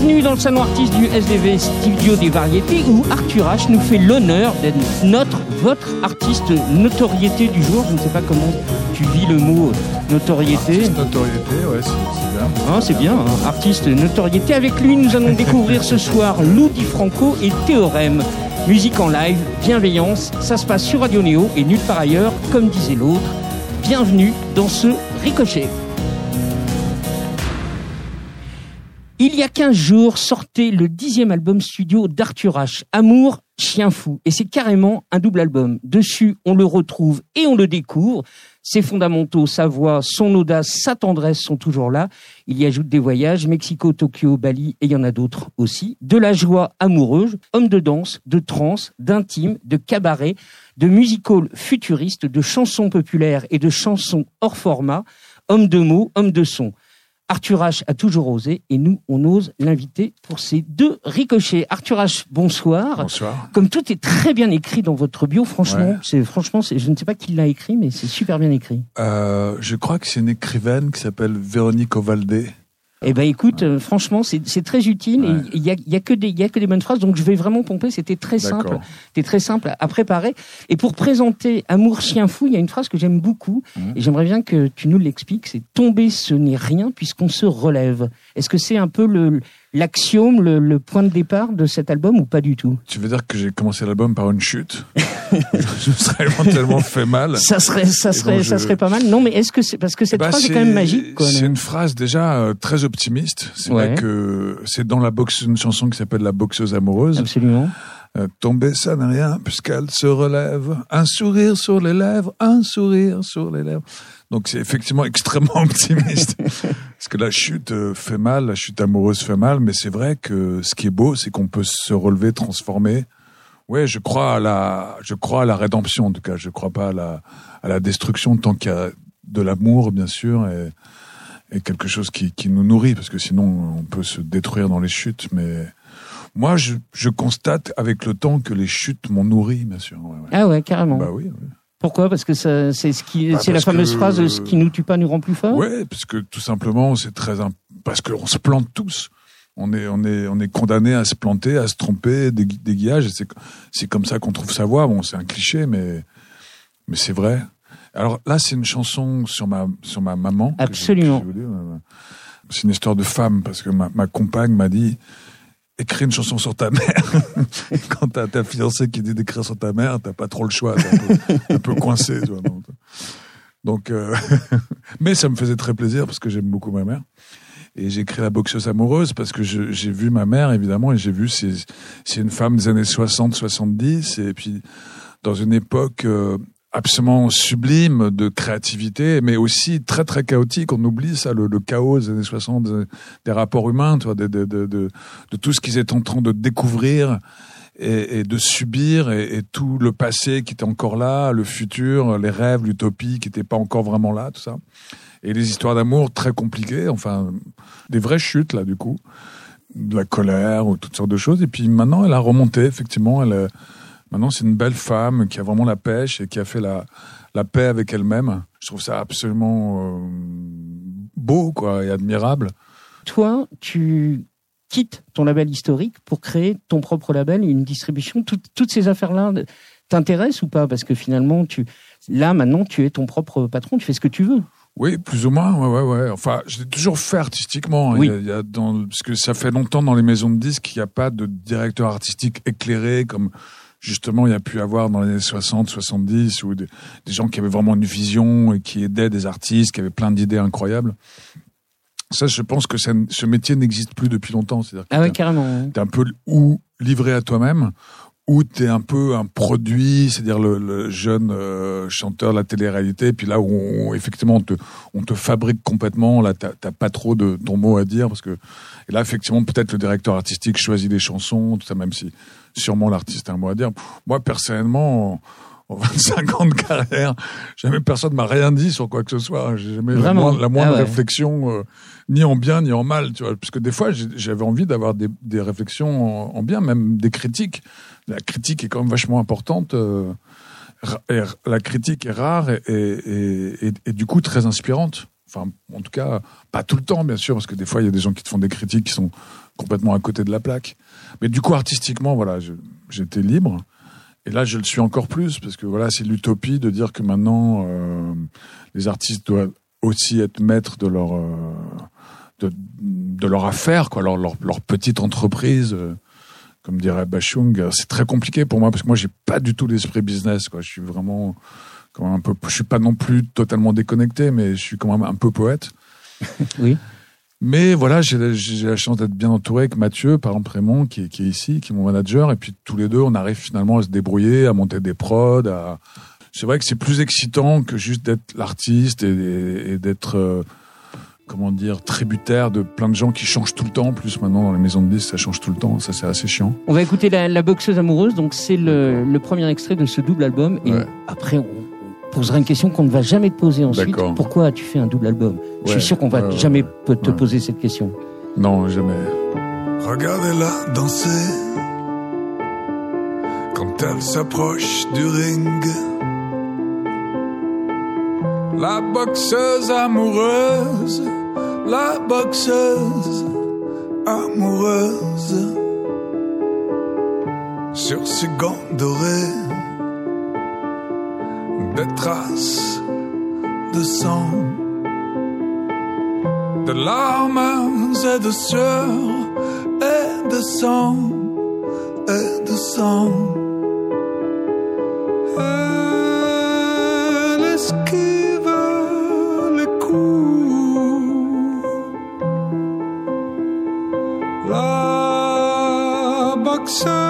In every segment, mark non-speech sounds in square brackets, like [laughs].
Bienvenue dans le salon artiste du SDV Studio des Variétés où Arthur H nous fait l'honneur d'être notre, votre artiste notoriété du jour. Je ne sais pas comment tu vis le mot notoriété. Artiste notoriété, ouais, c'est bien. Hein, c'est bien, hein. artiste notoriété. Avec lui, nous allons découvrir ce soir Lou Di Franco et Théorème. Musique en live, bienveillance, ça se passe sur Radio Néo et nulle part ailleurs, comme disait l'autre. Bienvenue dans ce ricochet. Il y a 15 jours sortait le dixième album studio d'Arthur H, Amour, Chien Fou. Et c'est carrément un double album. Dessus, on le retrouve et on le découvre. Ses fondamentaux, sa voix, son audace, sa tendresse sont toujours là. Il y ajoute des voyages, Mexico, Tokyo, Bali, et il y en a d'autres aussi. De la joie amoureuse, homme de danse, de trance, d'intime, de cabaret, de musical futuriste, de chansons populaires et de chansons hors format, homme de mots, homme de son. Arthur H a toujours osé et nous, on ose l'inviter pour ces deux ricochets. Arthur H, bonsoir. Bonsoir. Comme tout est très bien écrit dans votre bio, franchement, Ouais. c'est franchement, c'est- je ne sais pas qui l'a écrit, mais c'est super bien écrit. Euh, je crois que c'est une écrivaine qui s'appelle Véronique Ovaldé. Eh ben écoute, euh, franchement, c'est très utile. Ouais. Il y a, y a que des, il y a que des bonnes phrases, donc je vais vraiment pomper. C'était très simple, c'était très simple à préparer. Et pour présenter Amour chien fou, il y a une phrase que j'aime beaucoup Mhm. et j'aimerais bien que tu nous l'expliques. C'est tomber, ce n'est rien puisqu'on se relève. Est-ce que c'est un peu le l'axiome, le, le point de départ de cet album ou pas du tout? Tu veux dire que j'ai commencé l'album par une chute? [laughs] Je me serais éventuellement fait mal. Ça serait, ça serait, donc, ça je- serait pas mal. Non, mais est-ce que c'est parce que cette Bah, phrase est quand même magique. C'est une phrase déjà euh, très optimiste. C'est Ouais. vrai que c'est dans la boxe, une chanson qui s'appelle La boxeuse amoureuse. Absolument. Euh, tomber, ça n'est rien, puisqu'elle se relève. Un sourire sur les lèvres, un sourire sur les lèvres. Donc c'est effectivement [laughs] extrêmement optimiste. Que la chute euh, fait mal, la chute amoureuse fait mal, mais c'est vrai que ce qui est beau, c'est qu'on peut se relever, transformer. Ouais, je crois à la, je crois à la rédemption en tout cas. Je crois pas à la, à la destruction tant qu'il y a de l'amour, bien sûr, et, et quelque chose qui, qui nous nourrit, parce que sinon on peut se détruire dans les chutes. Mais moi, je, je constate avec le temps que les chutes m'ont nourri, bien sûr. Ouais, ouais. Ah ouais, carrément. Bah oui. oui. Pourquoi? Parce que ça- c'est ce qui, Bah, c'est la fameuse que- phrase "ce qui nous tue pas nous rend plus fort". Ouais, parce que tout simplement, c'est très imp- parce qu'on se plante tous. On est, on est, on est condamné à se planter, à se tromper, des, des guillages. C'est, c'est comme ça qu'on trouve sa voix. Bon, c'est un cliché, mais, mais c'est vrai. Alors là, c'est une chanson sur ma, sur ma maman. Absolument. euh, C'est une histoire de femme parce que ma, ma compagne m'a dit écris une chanson sur ta mère. [laughs] Quand t'as ta fiancée qui dit d'écrire sur ta mère, t'as pas trop le choix. T'es un peu, un peu coincé. Donc, euh, [laughs] mais ça me faisait très plaisir parce que j'aime beaucoup ma mère. Et j'ai écrit La boxeuse amoureuse parce que j'ai vu ma mère, évidemment, et j'ai vu, c'est une femme des années 60-70, et puis dans une époque euh, absolument sublime de créativité, mais aussi très très chaotique. On oublie ça, le, chaos des années 60, des, rapports humains, tu vois, de, de, de, de, tout ce qu'ils étaient en train de découvrir et, de subir, et, tout le passé qui était encore là, le futur, les rêves, l'utopie qui n'était pas encore vraiment là, tout ça. Et les histoires d'amour très compliquées, enfin, des vraies chutes, là, du coup, de la colère ou toutes sortes de choses. Et puis maintenant, elle a remonté, effectivement. Elle, euh, maintenant, c'est une belle femme qui a vraiment la pêche et qui a fait la, la paix avec elle-même. Je trouve ça absolument euh, beau, quoi, et admirable. Toi, tu quittes ton label historique pour créer ton propre label, une distribution. Toutes- toutes ces affaires-là t'intéressent ou pas? Parce que finalement, tu, là, maintenant, tu es ton propre patron. Tu fais ce que tu veux. Oui, plus ou moins, ouais, ouais, ouais. Enfin, je l'ai toujours fait artistiquement. hein. Oui. Il y a- il y a dans, parce que ça fait longtemps dans les maisons de disques qu'il n'y a pas de directeur artistique éclairé comme justement il y a pu avoir dans les années 60, 70, ou des, des gens qui avaient vraiment une vision et qui aidaient des artistes, qui avaient plein d'idées incroyables. Ça, je pense que ça- ce métier n'existe plus depuis longtemps. C'est-à-dire que Ah ouais, carrément. t'es un peu ou livré à toi-même, ou t'es un peu un produit, c'est-à-dire le, le jeune euh, chanteur de la télé-réalité, puis là où on- effectivement on te, on te fabrique complètement, là t'as pas trop de ton mot à dire, parce que et là effectivement peut-être le directeur artistique choisit les chansons, tout ça, même si sûrement l'artiste a un mot à dire. Moi personnellement, en, en [laughs] 25 ans de carrière, jamais personne m'a rien dit sur quoi que ce soit. J'ai jamais la Vraiment moindre, la moindre Ah ouais. réflexion, euh, ni en bien ni en mal, tu vois. Parce que des fois, j'avais envie d'avoir des, des réflexions en, en bien, même des critiques. La critique est quand même vachement importante. euh, la critique est rare et, et, et, et du coup très inspirante. Enfin, en tout cas, pas tout le temps, bien sûr, parce que des fois, il y a des gens qui te font des critiques qui sont complètement à côté de la plaque. Mais du coup, artistiquement, voilà, j'étais libre. Et là, je le suis encore plus parce que voilà, c'est l'utopie de dire que maintenant, euh, les artistes doivent aussi être maîtres de leur euh, de, leur affaire, quoi, leur, leur, petite entreprise. euh, comme dirait Bachung, c'est très compliqué pour moi parce que moi, j'ai pas du tout l'esprit business, quoi. Je suis vraiment quand un peu, je suis pas non plus totalement déconnecté, mais je suis quand même un peu poète. Oui. Mais voilà, j'ai j'ai la chance d'être bien entouré avec Mathieu, par exemple Raymond, qui est, qui est ici, qui est mon manager, et puis tous les deux, on arrive finalement à se débrouiller, à monter des prods. À... C'est vrai que c'est plus excitant que juste d'être l'artiste et, et- et d'être, euh, comment dire, tributaire de plein de gens qui changent tout le temps. En plus, maintenant, dans les maisons de disques, ça change tout le temps. Ça, c'est assez chiant. On va écouter la, la boxeuse amoureuse, donc c'est le, le premier extrait de ce double album. Et Ouais. après, on posera une question qu'on ne va jamais te poser ensuite. D'accord. Pourquoi as-tu fait un double album Je suis sûr qu'on va Ouais, jamais ouais. te Ouais. poser cette question. Non, jamais. Regardez-la danser quand elle s'approche du ring. La boxeuse amoureuse, la boxeuse amoureuse. Sur ses gants dorés, des traces de sang de larmes et de sueur et de sang et de sang. Elle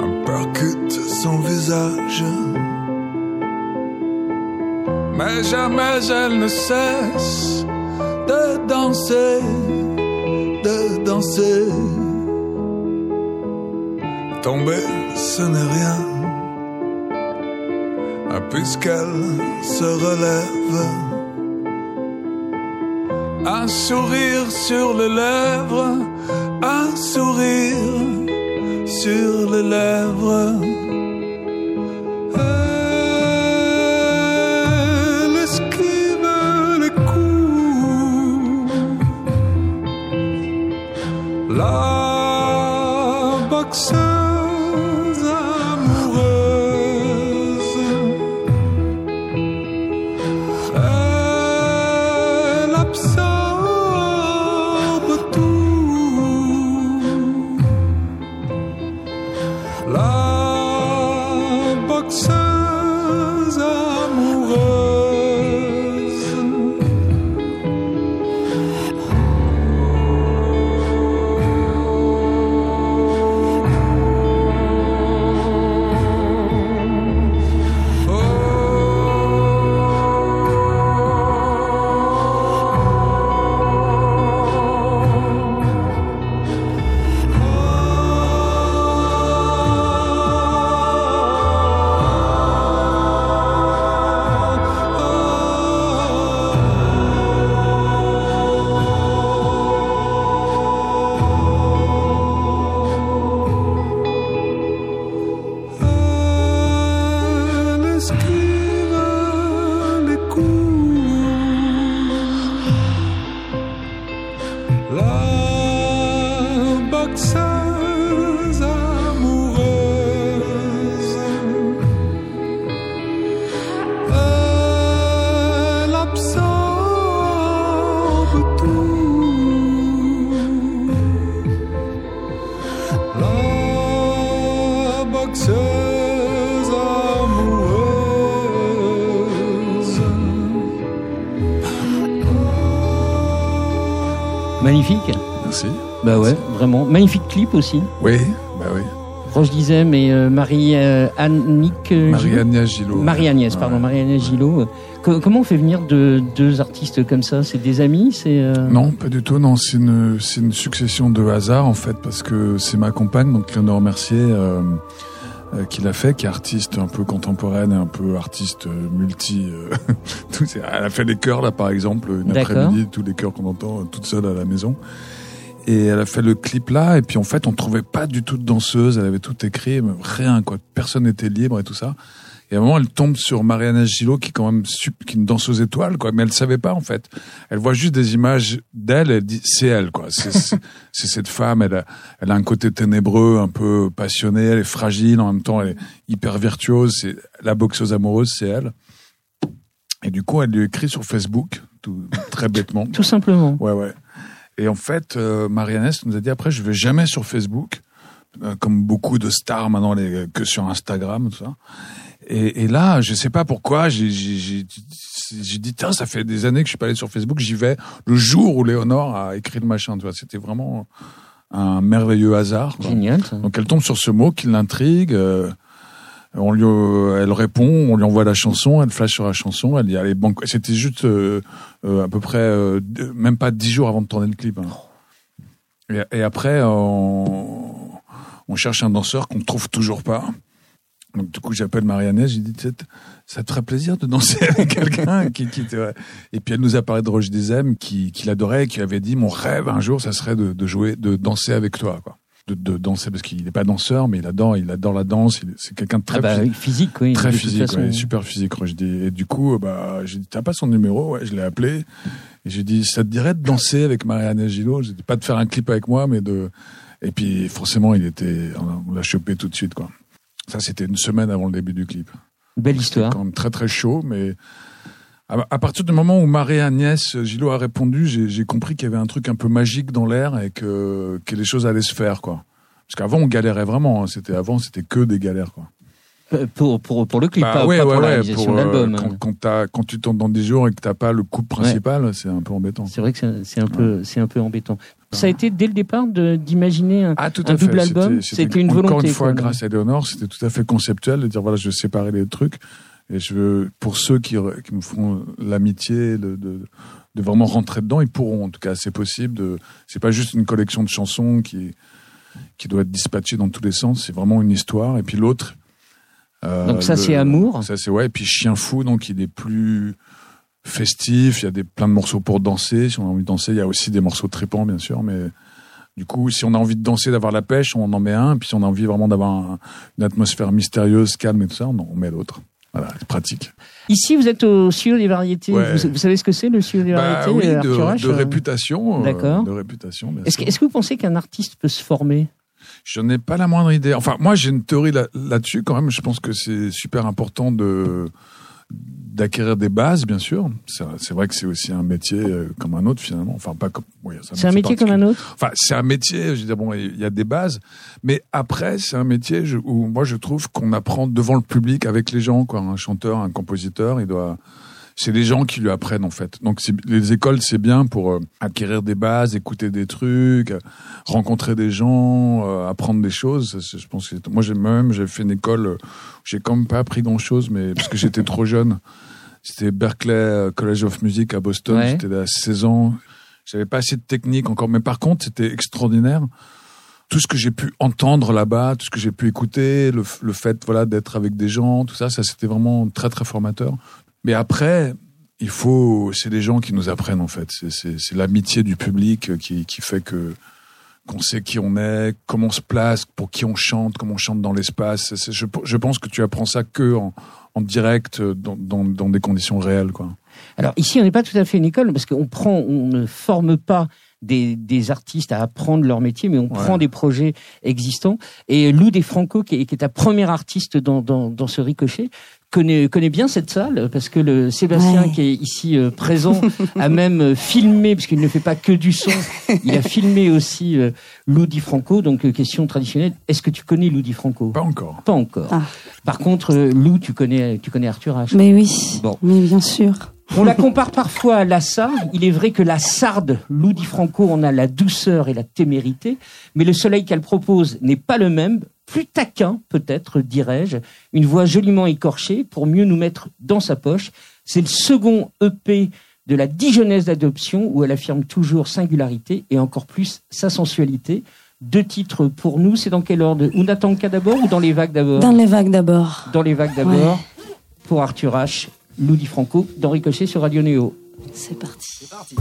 Un percute son visage. Mais jamais elle ne cesse de danser, de danser. Tomber, ce n'est rien, ah, puisqu'elle se relève. Un sourire sur les lèvres, un sourire sur les lèvres. Elle esquive les coups. La boxeuse Magnifique. Ouais, clip aussi. Oui, bah oui. Roche Dizem et euh, Marie-Annick... euh, Marie-Agnès Gillot. Marie-Agnès, pardon, Ouais. Marie-Agnès Gillot. Co- comment on fait venir de, deux artistes comme ça? C'est des amis? C'est euh, Non, pas du tout. Non, c'est une, succession de hasards en fait, parce que c'est ma compagne, donc je de remercier, qui l'a fait, qui est artiste un peu contemporaine, et un peu artiste multi. [laughs] elle a fait des chœurs là, par exemple, une après-midi, tous les chœurs qu'on entend toute seule à la maison. Et elle a fait le clip là, et puis en fait, on trouvait pas du tout de danseuse. Elle avait tout écrit, mais rien quoi. Personne n'était libre et tout ça. Et à un moment, elle tombe sur Mariana Gillot, qui est quand même qui est une danseuse étoile, quoi. Mais elle savait pas, en fait. Elle voit juste des images d'elle, elle dit, c'est elle, quoi. [laughs] C'est cette femme, elle a, elle a un côté ténébreux, un peu passionné, elle est fragile, en même temps, elle est hyper virtuose, c'est la boxeuse amoureuse, c'est elle. Et du coup, elle lui écrit sur Facebook, tout, très bêtement. [laughs] Tout simplement. Ouais, ouais. Et en fait, euh, Marianne nous a dit après, je vais jamais sur Facebook, euh, comme beaucoup de stars maintenant, les, que sur Instagram, tout ça. Et, et là, je sais pas pourquoi, j'ai dit, tiens, ça fait des années que je suis pas allé sur Facebook, j'y vais le jour où Léonore a écrit le machin, tu vois. C'était vraiment un merveilleux hasard. quoi. Génial. ça. Donc elle tombe sur ce mot qui l'intrigue. euh, on lui, euh, elle répond, on lui envoie la chanson, elle flash sur la chanson, elle dit allez banco. C'était juste euh, euh, à peu près euh, même pas dix jours avant de tourner le clip. hein. Et, après on, on cherche un danseur qu'on trouve toujours pas. Donc du coup j'appelle Marianne, j'ai dit ça te ferait plaisir de danser [laughs] avec quelqu'un qui, qui. Et puis elle nous a parlé de Roche Dizem qui, qui l'adorait, et qui avait dit mon rêve un jour ça serait de, de jouer, de danser avec toi quoi de, de danser parce qu'il n'est pas danseur mais il adore il adore la danse il- c'est quelqu'un de très Ah bah, physique, physique, oui. très physique façon. ouais, super physique je dis et du coup bah j'ai dit t'as pas son numéro? Ouais je l'ai appelé et j'ai dit ça te dirait de danser avec Marianne Gillot j'ai dit pas de faire un clip avec moi mais de et puis forcément il était on l'a chopé tout de suite quoi ça c'était une semaine avant le début du clip Belle histoire. quand même très très chaud, mais à, partir du moment où Marie-Agnès Gillot a répondu, j'ai compris qu'il y avait un truc un peu magique dans l'air et que, que les choses allaient se faire, quoi. Parce qu'avant on galérait vraiment, hein. c'était avant c'était que des galères, quoi. Euh, Pour, pour, pour le clip, Bah pas, ouais, pas ouais, pour la ouais, réalisation pour, de euh, l'album. quand, quand, quand tu tournes dans 10 jours et que t'as pas le coup principal, c'est un peu embêtant. C'est vrai que c'est un peu, c'est un peu embêtant. Ça a été dès le départ d'imaginer un, Ah, tout un à fait. double album, C'était- une Encore volonté, une fois, quoi. grâce à Léonore, c'était tout à fait conceptuel de dire voilà, je veux séparer les trucs. Et je veux, pour ceux qui, me font l'amitié de, de, de vraiment rentrer dedans, ils pourront. En tout cas, c'est possible. De, c'est pas juste une collection de chansons qui, qui doit être dispatchée dans tous les sens. C'est vraiment une histoire. Et puis l'autre. euh, Donc ça, c'est Amour. Ça, c'est ouais. Et puis Chien Fou, donc il est plus festif. Il y a des, plein de morceaux pour danser. Si on a envie de danser, il y a aussi des morceaux tripants, bien sûr. Mais du coup, si on a envie de danser, d'avoir la pêche, on en met un. Puis si on a envie vraiment d'avoir un- une atmosphère mystérieuse, calme et tout ça, on en met l'autre. Voilà, c'est pratique. Ici, vous êtes au studio des variétés. Ouais. vous, vous savez ce que c'est le studio des Bah variétés oui, euh, de, de euh réputation. euh, D'accord. de réputation, Est-ce que, vous pensez qu'un artiste peut se former? Je n'ai pas la moindre idée. Enfin, moi, j'ai une théorie là- là-dessus quand même. Je pense que c'est super important de d'acquérir des bases, bien sûr. C'est vrai que c'est aussi un métier euh, comme un autre finalement. Enfin, pas comme. oui, C'est un métier comme un autre Enfin, c'est un métier. Je veux dire, bon, il y a des bases, mais après, c'est un métier où moi je trouve qu'on apprend devant le public avec les gens. Quoi, un chanteur, un compositeur, il doit. C'est les gens qui lui apprennent en fait. Donc les écoles c'est bien pour euh, acquérir des bases, écouter des trucs, rencontrer des gens, euh, apprendre des choses. Je pense que moi j'ai même j'ai fait une école, euh, j'ai quand même pas appris grand chose, mais parce que j'étais trop jeune. C'était Berkeley College of Music à Boston. Ouais. J'étais à 16 ans. J'avais pas assez de technique encore, mais par contre c'était extraordinaire. Tout ce que j'ai pu entendre là-bas, tout ce que j'ai pu écouter, le, le fait voilà d'être avec des gens, tout ça, ça c'était vraiment très très formateur. Mais après, il faut, c'est les gens qui nous apprennent en fait. C'est- l'amitié du public euh, qui, qui fait que qu'on sait qui on est, comment on se place, pour qui on chante, comment on chante dans l'espace. Je, je pense que tu apprends ça que en, en direct, euh, dans, dans, dans des conditions réelles, quoi. Alors ici, on n'est pas tout à fait une école parce qu'on prend, on ne forme pas des, des artistes à apprendre leur métier, mais on prend des projets existants. Et Lou Desfranco, qui est, qui est ta première artiste dans, dans, dans ce ricochet, connaît, connaît bien cette salle parce que le Sébastien Ouais. qui est ici euh, présent a même euh, filmé, parce qu'il ne fait pas que du son, il a [laughs] filmé aussi euh, Lou Di Franco. Donc euh, question traditionnelle, est-ce que tu connais Lou Di Franco? Pas encore. Pas encore. Ah. Par contre, euh, Lou, tu connais, tu connais Arthur H. Mais oui, Bon. mais bien sûr. On la compare parfois à la sarde. Il est vrai que la sarde, Lou Di Franco, on a la douceur et la témérité, mais le soleil qu'elle propose n'est pas le même. Plus taquin peut-être, dirais-je, une voix joliment écorchée pour mieux nous mettre dans sa poche. C'est le second EP de la Dijonnaise d'adoption où elle affirme toujours singularité et encore plus sa sensualité. Deux titres pour nous, c'est dans quel ordre? Unatanka d'abord ou dans les vagues d'abord? Dans les vagues d'abord. Dans les vagues d'abord. Pour Arthur H, Ludi Franco, dans Ricochet sur Radio Néo. C'est parti. C'est parti.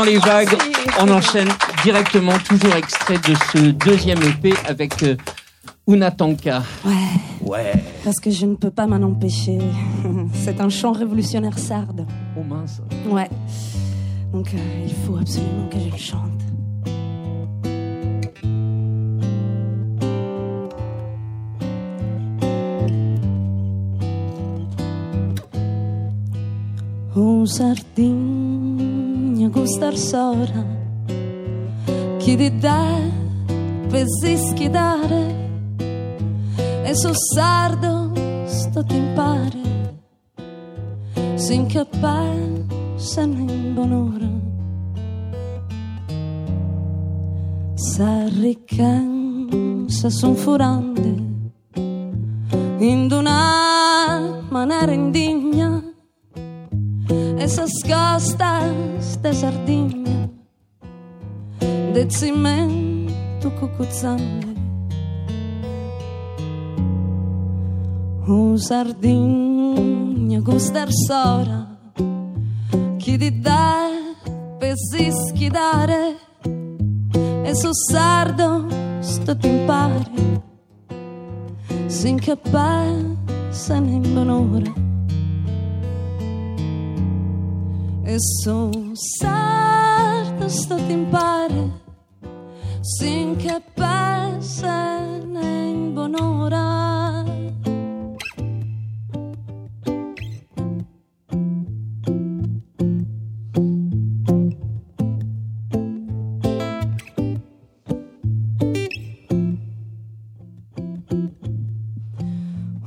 Dans les vagues. On enchaîne directement, toujours extrait de ce deuxième EP avec euh, Unatanka. Ouais. Ouais. Parce que je ne peux pas m'en empêcher. [laughs] C'est un chant révolutionnaire sarde. Oh mince. Ouais. Donc euh, il faut absolument que je le chante. Un gustar sola chi di te pesi schidare e sul sardo sto timpare sin che pensano in buon'ora s'arriccan se son furande in una maniera indigna esas costas de Sardegna, de cimento cucuzzante. Un Sardegna gusta il sora, chi di dà pesi schidare, e su sardo sto timpare, si incapassa nell'onore. e sono certa sto impare sinché pensa in buon'ora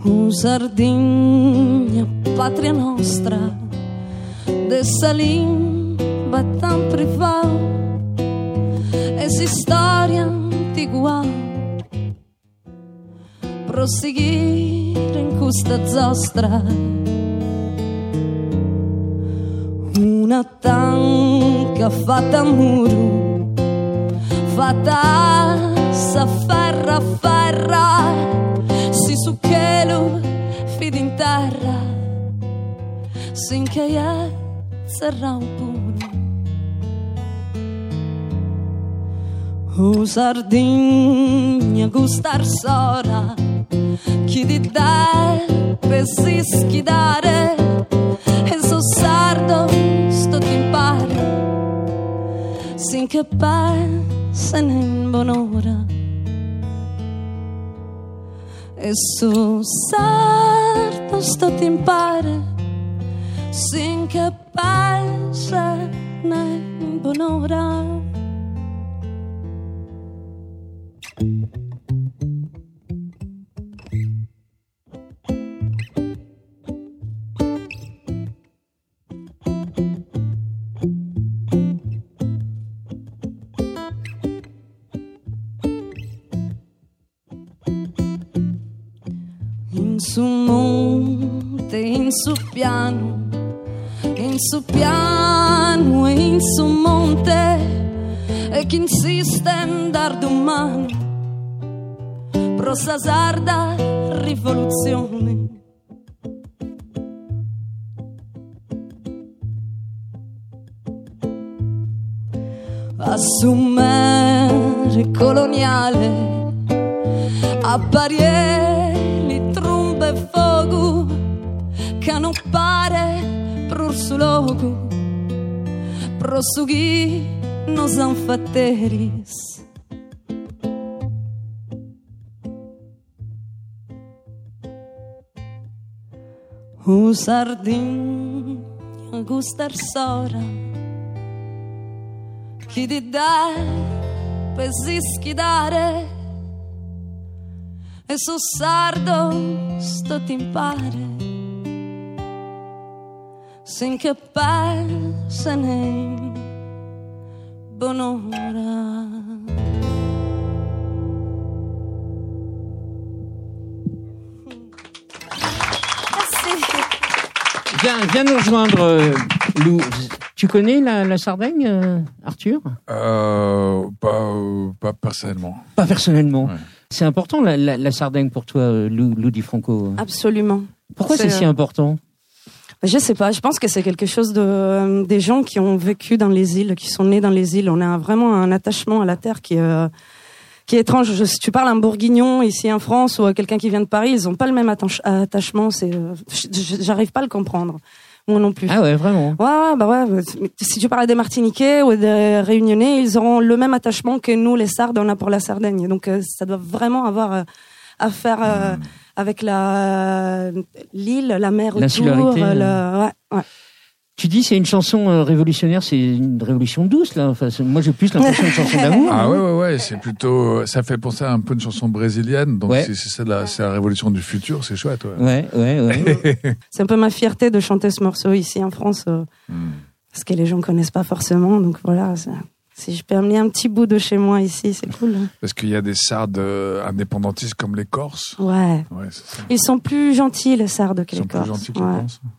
Un Sardegna, patria nostra dessa língua tão privada, essa história antiga, prosseguir em custa zostra. Una tanca fatta a muro, fatta sa ferra ferra, si su chelo in terra, sin che serrão puro. Usardinha gustar sora, que de dar pesis que dare, sardo estou timpare, sin che passa nem bonora. E sou sardo estou te impare. Sin che passa in buon'ora. In su piano e in su monte, e chi insiste in dar pro sa sarda rivoluzione. Assumere coloniale a parieli, trombe e fuoco che non pare prursulogo, prossughi nos anfatteris. O sardin gustar sora Chi di dare pesi schidare E su sardo sto timpare sin che passa ne buon'ora Viens, viens nous rejoindre, euh, Lou. Tu connais la, la Sardaigne, euh, Arthur? Euh, pas, euh, pas personnellement. Pas personnellement. Ouais. C'est important la, la, la Sardaigne pour toi, Lou, Lou Di Franco. absolument Pourquoi c'est si euh, important? Je sais pas, je pense que c'est quelque chose de euh, des gens qui ont vécu dans les îles, qui sont nés dans les îles. On a vraiment un attachement à la terre qui euh, qui est étrange. Je- si tu parles à un Bourguignon ici en France ou à quelqu'un qui vient de Paris, ils ont pas le même attache- attachement. C'est, euh, j'arrive pas à le comprendre. Moi non plus. Ah ouais, vraiment. Ouais, bah ouais. Si tu parles des Martiniquais ou des Réunionnais, ils auront le même attachement que nous, les Sardes, on a pour la Sardaigne. Donc, euh, ça doit vraiment avoir à faire euh, avec la l'île, la mer autour. Euh, le- ouais, ouais. Tu dis c'est une chanson euh, révolutionnaire, c'est une révolution douce là. Enfin, moi j'ai plus l'impression d'une chanson d'amour. Ah hein. ouais, ouais, ouais, c'est plutôt, ça fait penser à un peu une chanson brésilienne. Donc, Ouais. c'est la, c'est la révolution du futur, c'est chouette, ouais. Ouais, ouais, ouais. [laughs] C'est un peu ma fierté de chanter ce morceau ici en France, euh, Hmm. parce que les gens connaissent pas forcément. Donc voilà, si je peux amener un petit bout de chez moi ici, c'est cool. hein. Parce qu'il y a des sardes indépendantistes comme les Corses. Ouais. Ouais, c'est ça. Ils sont plus gentils les Sardes que Ils les sont plus Corses. gentils que les. Corses. [laughs]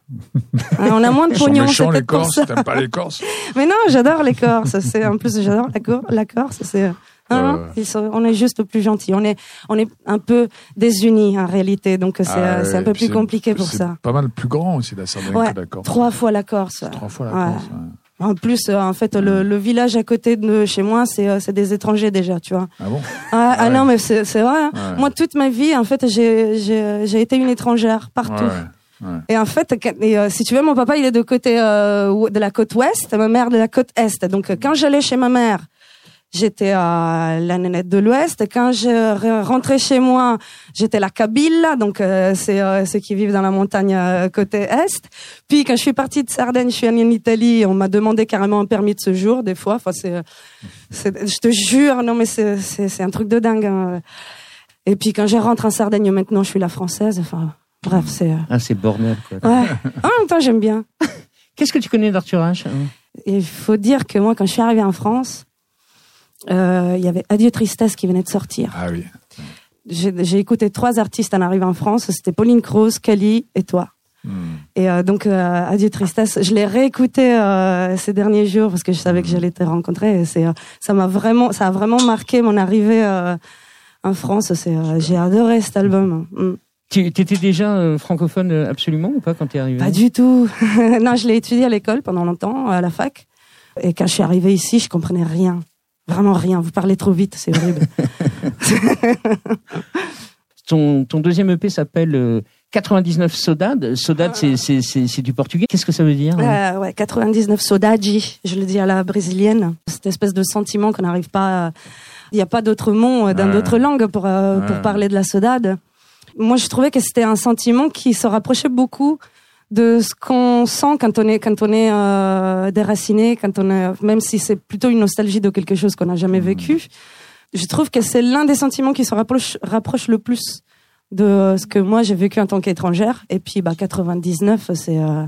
Ouais, on a moins de Ils pognon, c'est les Corses. T'aimes pas les Corses? [laughs] Mais non, j'adore les Corses. C'est en plus j'adore la, Cor- la Corse. C'est non, non, Ouais, ouais. ils sont- on est juste plus gentils. On est on est un peu désunis en réalité, donc c'est Ah ouais, un peu plus compliqué pour ça. pas mal plus grand aussi, la Sardaigne Ouais, que la Corse. Trois fois la Corse. Trois fois la. Corse. ouais. En plus, euh, en fait, le, le village à côté de chez moi, c'est euh, c'est des étrangers déjà, tu vois. Ah bon? Ah, ah Ouais. non, mais c'est vrai. hein. Ouais. Moi, toute ma vie, en fait, j'ai été une étrangère partout. Ouais. Et en fait, et, euh, si tu veux, mon papa, il est de côté euh, de la côte ouest, ma mère de la côte est. Donc, quand j'allais chez ma mère, j'étais à la nénette de l'ouest. Quand je re- rentrais chez moi, j'étais la Kabyle, donc euh, c'est euh, ceux qui vivent dans la montagne euh, côté est. Puis, quand je suis partie de Sardaigne, je suis allée en Italie. On m'a demandé carrément un permis de séjour des fois. Enfin, c'est, euh, c'est- je te jure, non mais c'est c'est c'est un truc de dingue. hein. Et puis, quand je rentre en Sardaigne, maintenant, je suis la française. Enfin, bref, c'est. euh, Ah, c'est bornel, quoi. Ouais. En même temps, j'aime bien. Qu'est-ce que tu connais d'Arthur H hein? Il faut dire que moi, quand je suis arrivée en France, il y avait Adieu Tristesse qui venait de sortir. Ah oui. J'ai j'ai écouté trois artistes en arrivant en France. C'était Pauline Croze, Kali et toi. Hmm. Et euh, donc, euh, Adieu Tristesse, je l'ai réécouté euh, ces derniers jours parce que je savais que j'allais te rencontrer. Et c'est, euh, ça m'a vraiment, ça a vraiment marqué mon arrivée euh, en France. C'est, euh, j'ai adoré cet album. Mm. Tu étais déjà euh, francophone euh, absolument ou pas quand t'es arrivé? Pas du tout. [laughs] non, je l'ai étudié à l'école pendant longtemps, à la fac. Et quand je suis arrivée ici, je comprenais rien. Vraiment rien. Vous parlez trop vite, c'est horrible. [laughs] Ton, ton deuxième EP s'appelle euh, 99 Saudade. Saudade, c'est, c'est, c'est, c'est du portugais. Qu'est-ce que ça veut dire hein Euh, ouais, 99 Saudade, je le dis à la brésilienne. Cette espèce de sentiment qu'on n'arrive pas. à- Il n'y a pas d'autre mot euh, dans Ouais. d'autres langues pour euh, pour parler de la saudade. Moi, je trouvais que c'était un sentiment qui se rapprochait beaucoup de ce qu'on sent quand on est quand on est euh, déraciné, quand on est, même si c'est plutôt une nostalgie de quelque chose qu'on n'a jamais vécu. Je trouve que c'est l'un des sentiments qui se rapproche rapproche le plus de ce que moi j'ai vécu en tant qu'étrangère. Et puis, bah, 99, c'est euh,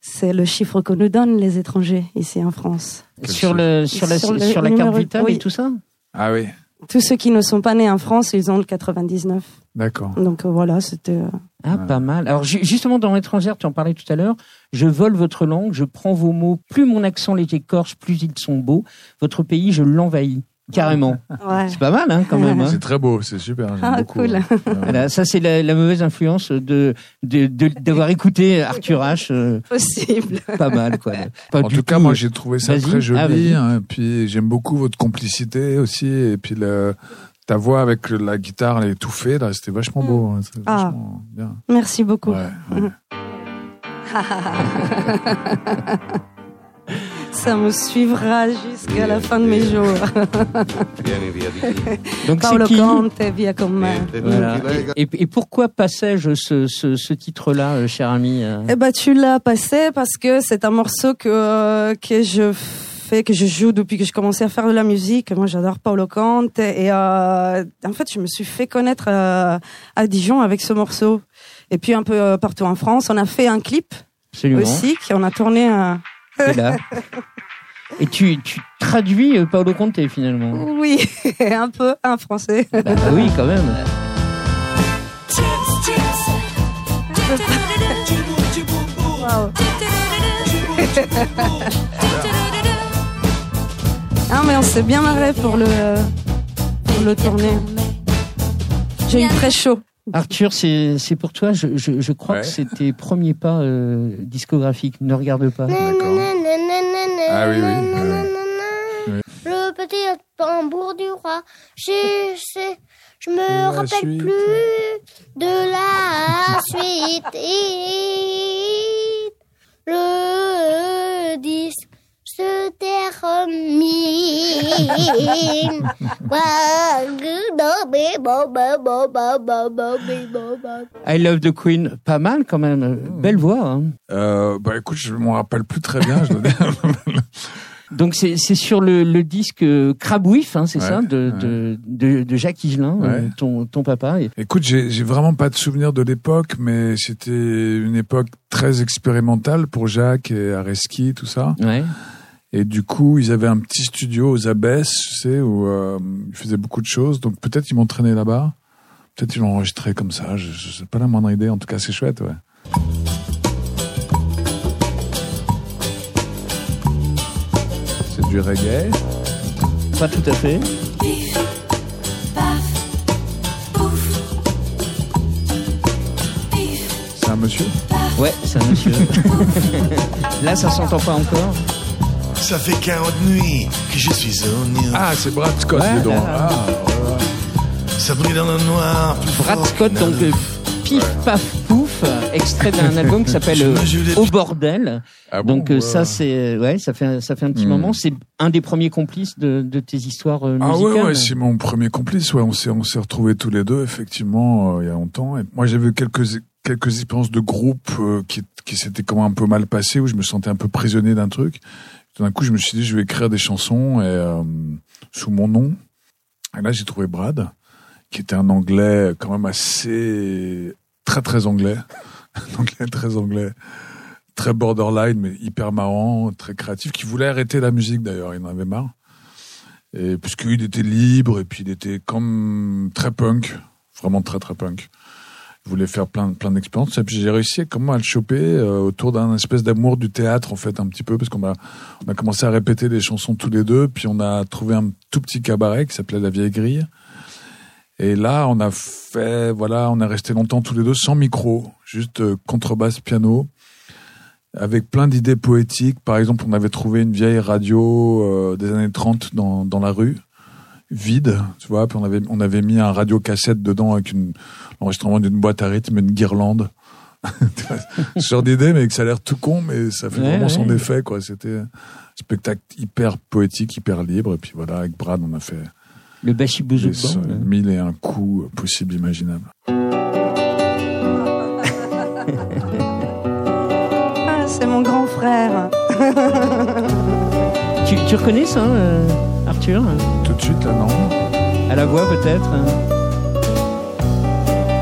c'est le chiffre que nous donnent les étrangers ici en France. sur, le, sur, la, Sur le sur la carte vitale oui. et tout ça? Ah oui. Tous ceux qui ne sont pas nés en France, ils ont le 99. D'accord. Donc euh, voilà, c'était. euh, Ah, pas mal. Alors, ju- justement, dans l'étrangère, tu en parlais tout à l'heure, je vole votre langue, je prends vos mots, plus mon accent les écorche, plus ils sont beaux. Votre pays, je l'envahis. Carrément. [laughs] Ouais. C'est pas mal, hein, quand même. hein. C'est très beau, c'est super. Ah, beaucoup, cool. [laughs] Voilà, ça, c'est la, la mauvaise influence de, de, de- d'avoir écouté Arthur H. euh, Possible. [laughs] pas mal, quoi. Pas En du tout cas, moi, j'ai trouvé ça très joli. Ah, hein, et puis, j'aime beaucoup votre complicité aussi. Et puis, le, ta voix avec la guitare, elle est étouffée, là, c'était vachement beau. hein, Ah. vachement bien. Merci beaucoup. Ouais, ouais. [laughs] Ça me suivra jusqu'à la fin de mes jours. [laughs] Donc, c'est Paolo qui Conte, via con. Voilà. Et, et- pourquoi passais-je ce, ce, ce titre-là, euh, cher ami euh Eh ben, tu l'as passé parce que c'est un morceau que, euh, que je fais, que je joue depuis que je commençais à faire de la musique. Moi, j'adore Paolo Conte. Et euh, en fait, je me suis fait connaître euh, à Dijon avec ce morceau. Et puis un peu euh, partout en France. On a fait un clip Absolument. aussi, qu'on a tourné un... Là. [laughs] Et tu, tu traduis Paolo Conte, finalement. Oui, [laughs] un peu en français. Bah, bah oui, quand même. [laughs] Wow. Mais on s'est bien marré pour le, pour le tourner. J'ai eu très chaud. Arthur, c'est c'est pour toi. Je, je, je crois Ouais. que c'est tes premiers pas euh, discographiques. Ne regarde pas. D'accord. Ah oui, oui. Le petit tambour du roi. Je sais, je me La rappelle suite. plus de la suite. Et [laughs] le disque se termine. [laughs] I Love the Queen, pas mal quand même. Belle voix. hein. Euh, bah écoute, je m'en rappelle plus très bien. Je. [laughs] Donc c'est c'est sur le, le disque euh, Crabouif, hein, c'est Ouais, ça, de, ouais. de, de, de Jacques Higelin, euh, Ouais. ton, ton papa. Écoute, j'ai j'ai vraiment pas de souvenir de l'époque, mais c'était une époque très expérimentale pour Jacques et Areski, tout ça. Ouais. Et du coup, ils avaient un petit studio aux Abbesses, tu sais, où euh, ils faisaient beaucoup de choses. Donc peut-être ils m'ont traîné là-bas. Peut-être ils l'ont enregistré comme ça. Je, je sais pas la moindre idée. En tout cas, c'est chouette, ouais. C'est du reggae. Pas tout à fait. C'est un monsieur? Ouais, c'est un monsieur. [laughs] Là, ça s'entend pas encore. Ça fait 40 nuits que je suis au New Ah, c'est Brad Scott, Ouais. Ah, ouais. Ça brille dans le noir. plus Brad fort Scott, donc euh, allume. pif paf pouf. extrait d'un [laughs] album qui s'appelle euh, Au bordel. Ah bon, Donc euh, ça c'est ouais, ça fait ça fait un petit Hmm. moment. C'est un des premiers complices de, de tes histoires euh, Ah musicales. ouais, ouais, c'est mon premier complice. Ouais, on s'est on s'est retrouvés tous les deux effectivement euh, il y a longtemps. Et moi, j'avais eu quelques quelques expériences de groupe euh, qui qui s'étaient même un peu mal passées où je me sentais un peu prisonnier d'un truc. Tout d'un coup, je me suis dit je vais écrire des chansons et euh, sous mon nom. Et là, j'ai trouvé Brad, qui était un anglais quand même assez très très anglais, [laughs] un anglais très anglais, très borderline mais hyper marrant, très créatif, qui voulait arrêter la musique d'ailleurs, il en avait marre. Et puisqu'il était libre et puis il était comme très punk, vraiment très très punk. Il voulait faire plein plein d'expériences et puis j'ai réussi à, comment à le choper euh, autour d'un espèce d'amour du théâtre en fait un petit peu parce qu'on a on a commencé à répéter des chansons tous les deux puis on a trouvé un tout petit cabaret qui s'appelait La Vieille Grille. Et là, on a fait, voilà, on est resté longtemps tous les deux sans micro, juste euh, contrebasse, piano, avec plein d'idées poétiques. Par exemple, on avait trouvé une vieille radio euh, des années 30 dans, dans la rue, vide, tu vois, puis on avait, on avait mis un radio cassette dedans avec une, l'enregistrement d'une boîte à rythme, une guirlande. [laughs] Ce genre d'idée, mais que ça a l'air tout con, mais ça fait Ouais, vraiment son ouais. effet, quoi. C'était un spectacle hyper poétique, hyper libre. Et puis voilà, avec Brad, on a fait le Bashi les Bouzou so- mille et un coups possibles, imaginables. Ah, c'est mon grand frère. Tu, tu reconnais ça, euh, Arthur Tout de suite, là, non À la voix peut-être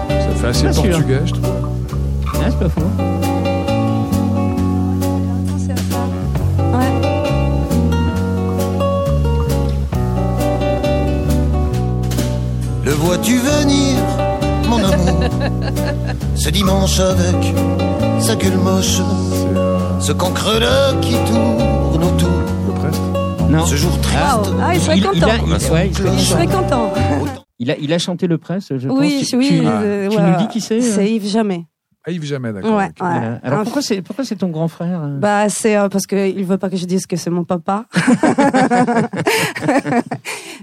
Ça fait assez Pas sûr. portugais, je trouve. Ah, c'est pas faux. Ouais. Le vois-tu venir, mon amour [laughs] Ce dimanche avec sa gueule moche euh, Ce cancre-là qui tourne autour le Prest Non. Ce jour triste Waouh. Ah, il serait il, content. a, il- ouais, il serait Il serait content. Il a, il a chanté le presse, je pense. Oui, Tu- oui. tu- euh, tu ouais. nous dis qui c'est, euh C'est Yves Jamais. Ah, Yves Jamais, d'accord. Ouais, ouais. Alors pourquoi c'est pourquoi c'est ton grand frère euh Bah, c'est euh, parce qu'il veut pas que je dise que c'est mon papa. [laughs]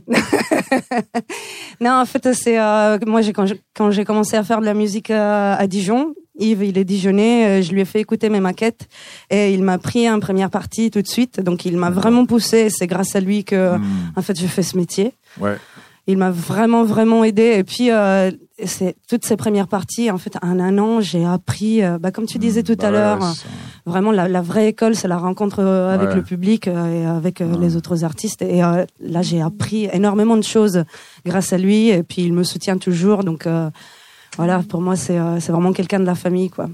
[laughs] non, en fait, c'est euh, moi j'ai quand j'ai quand j'ai commencé à faire de la musique euh, à Dijon. Yves, il est dijonnais. euh, Je lui ai fait écouter mes maquettes et il m'a pris en première partie tout de suite. Donc, il m'a vraiment poussé. C'est grâce à lui que, Hmm, en fait, je fais ce métier. Ouais. Il m'a vraiment, vraiment aidé. Et puis, euh, c'est toutes ces premières parties. En fait, en un an, j'ai appris, euh, bah, comme tu disais tout Bah à ouais, l'heure, vraiment la, la vraie école, c'est la rencontre avec Ouais. le public euh, et avec euh, Ouais. les autres artistes. Et euh, là, j'ai appris énormément de choses grâce à lui. Et puis, il me soutient toujours. Donc, euh, voilà, pour moi, c'est euh, c'est vraiment quelqu'un de la famille, quoi.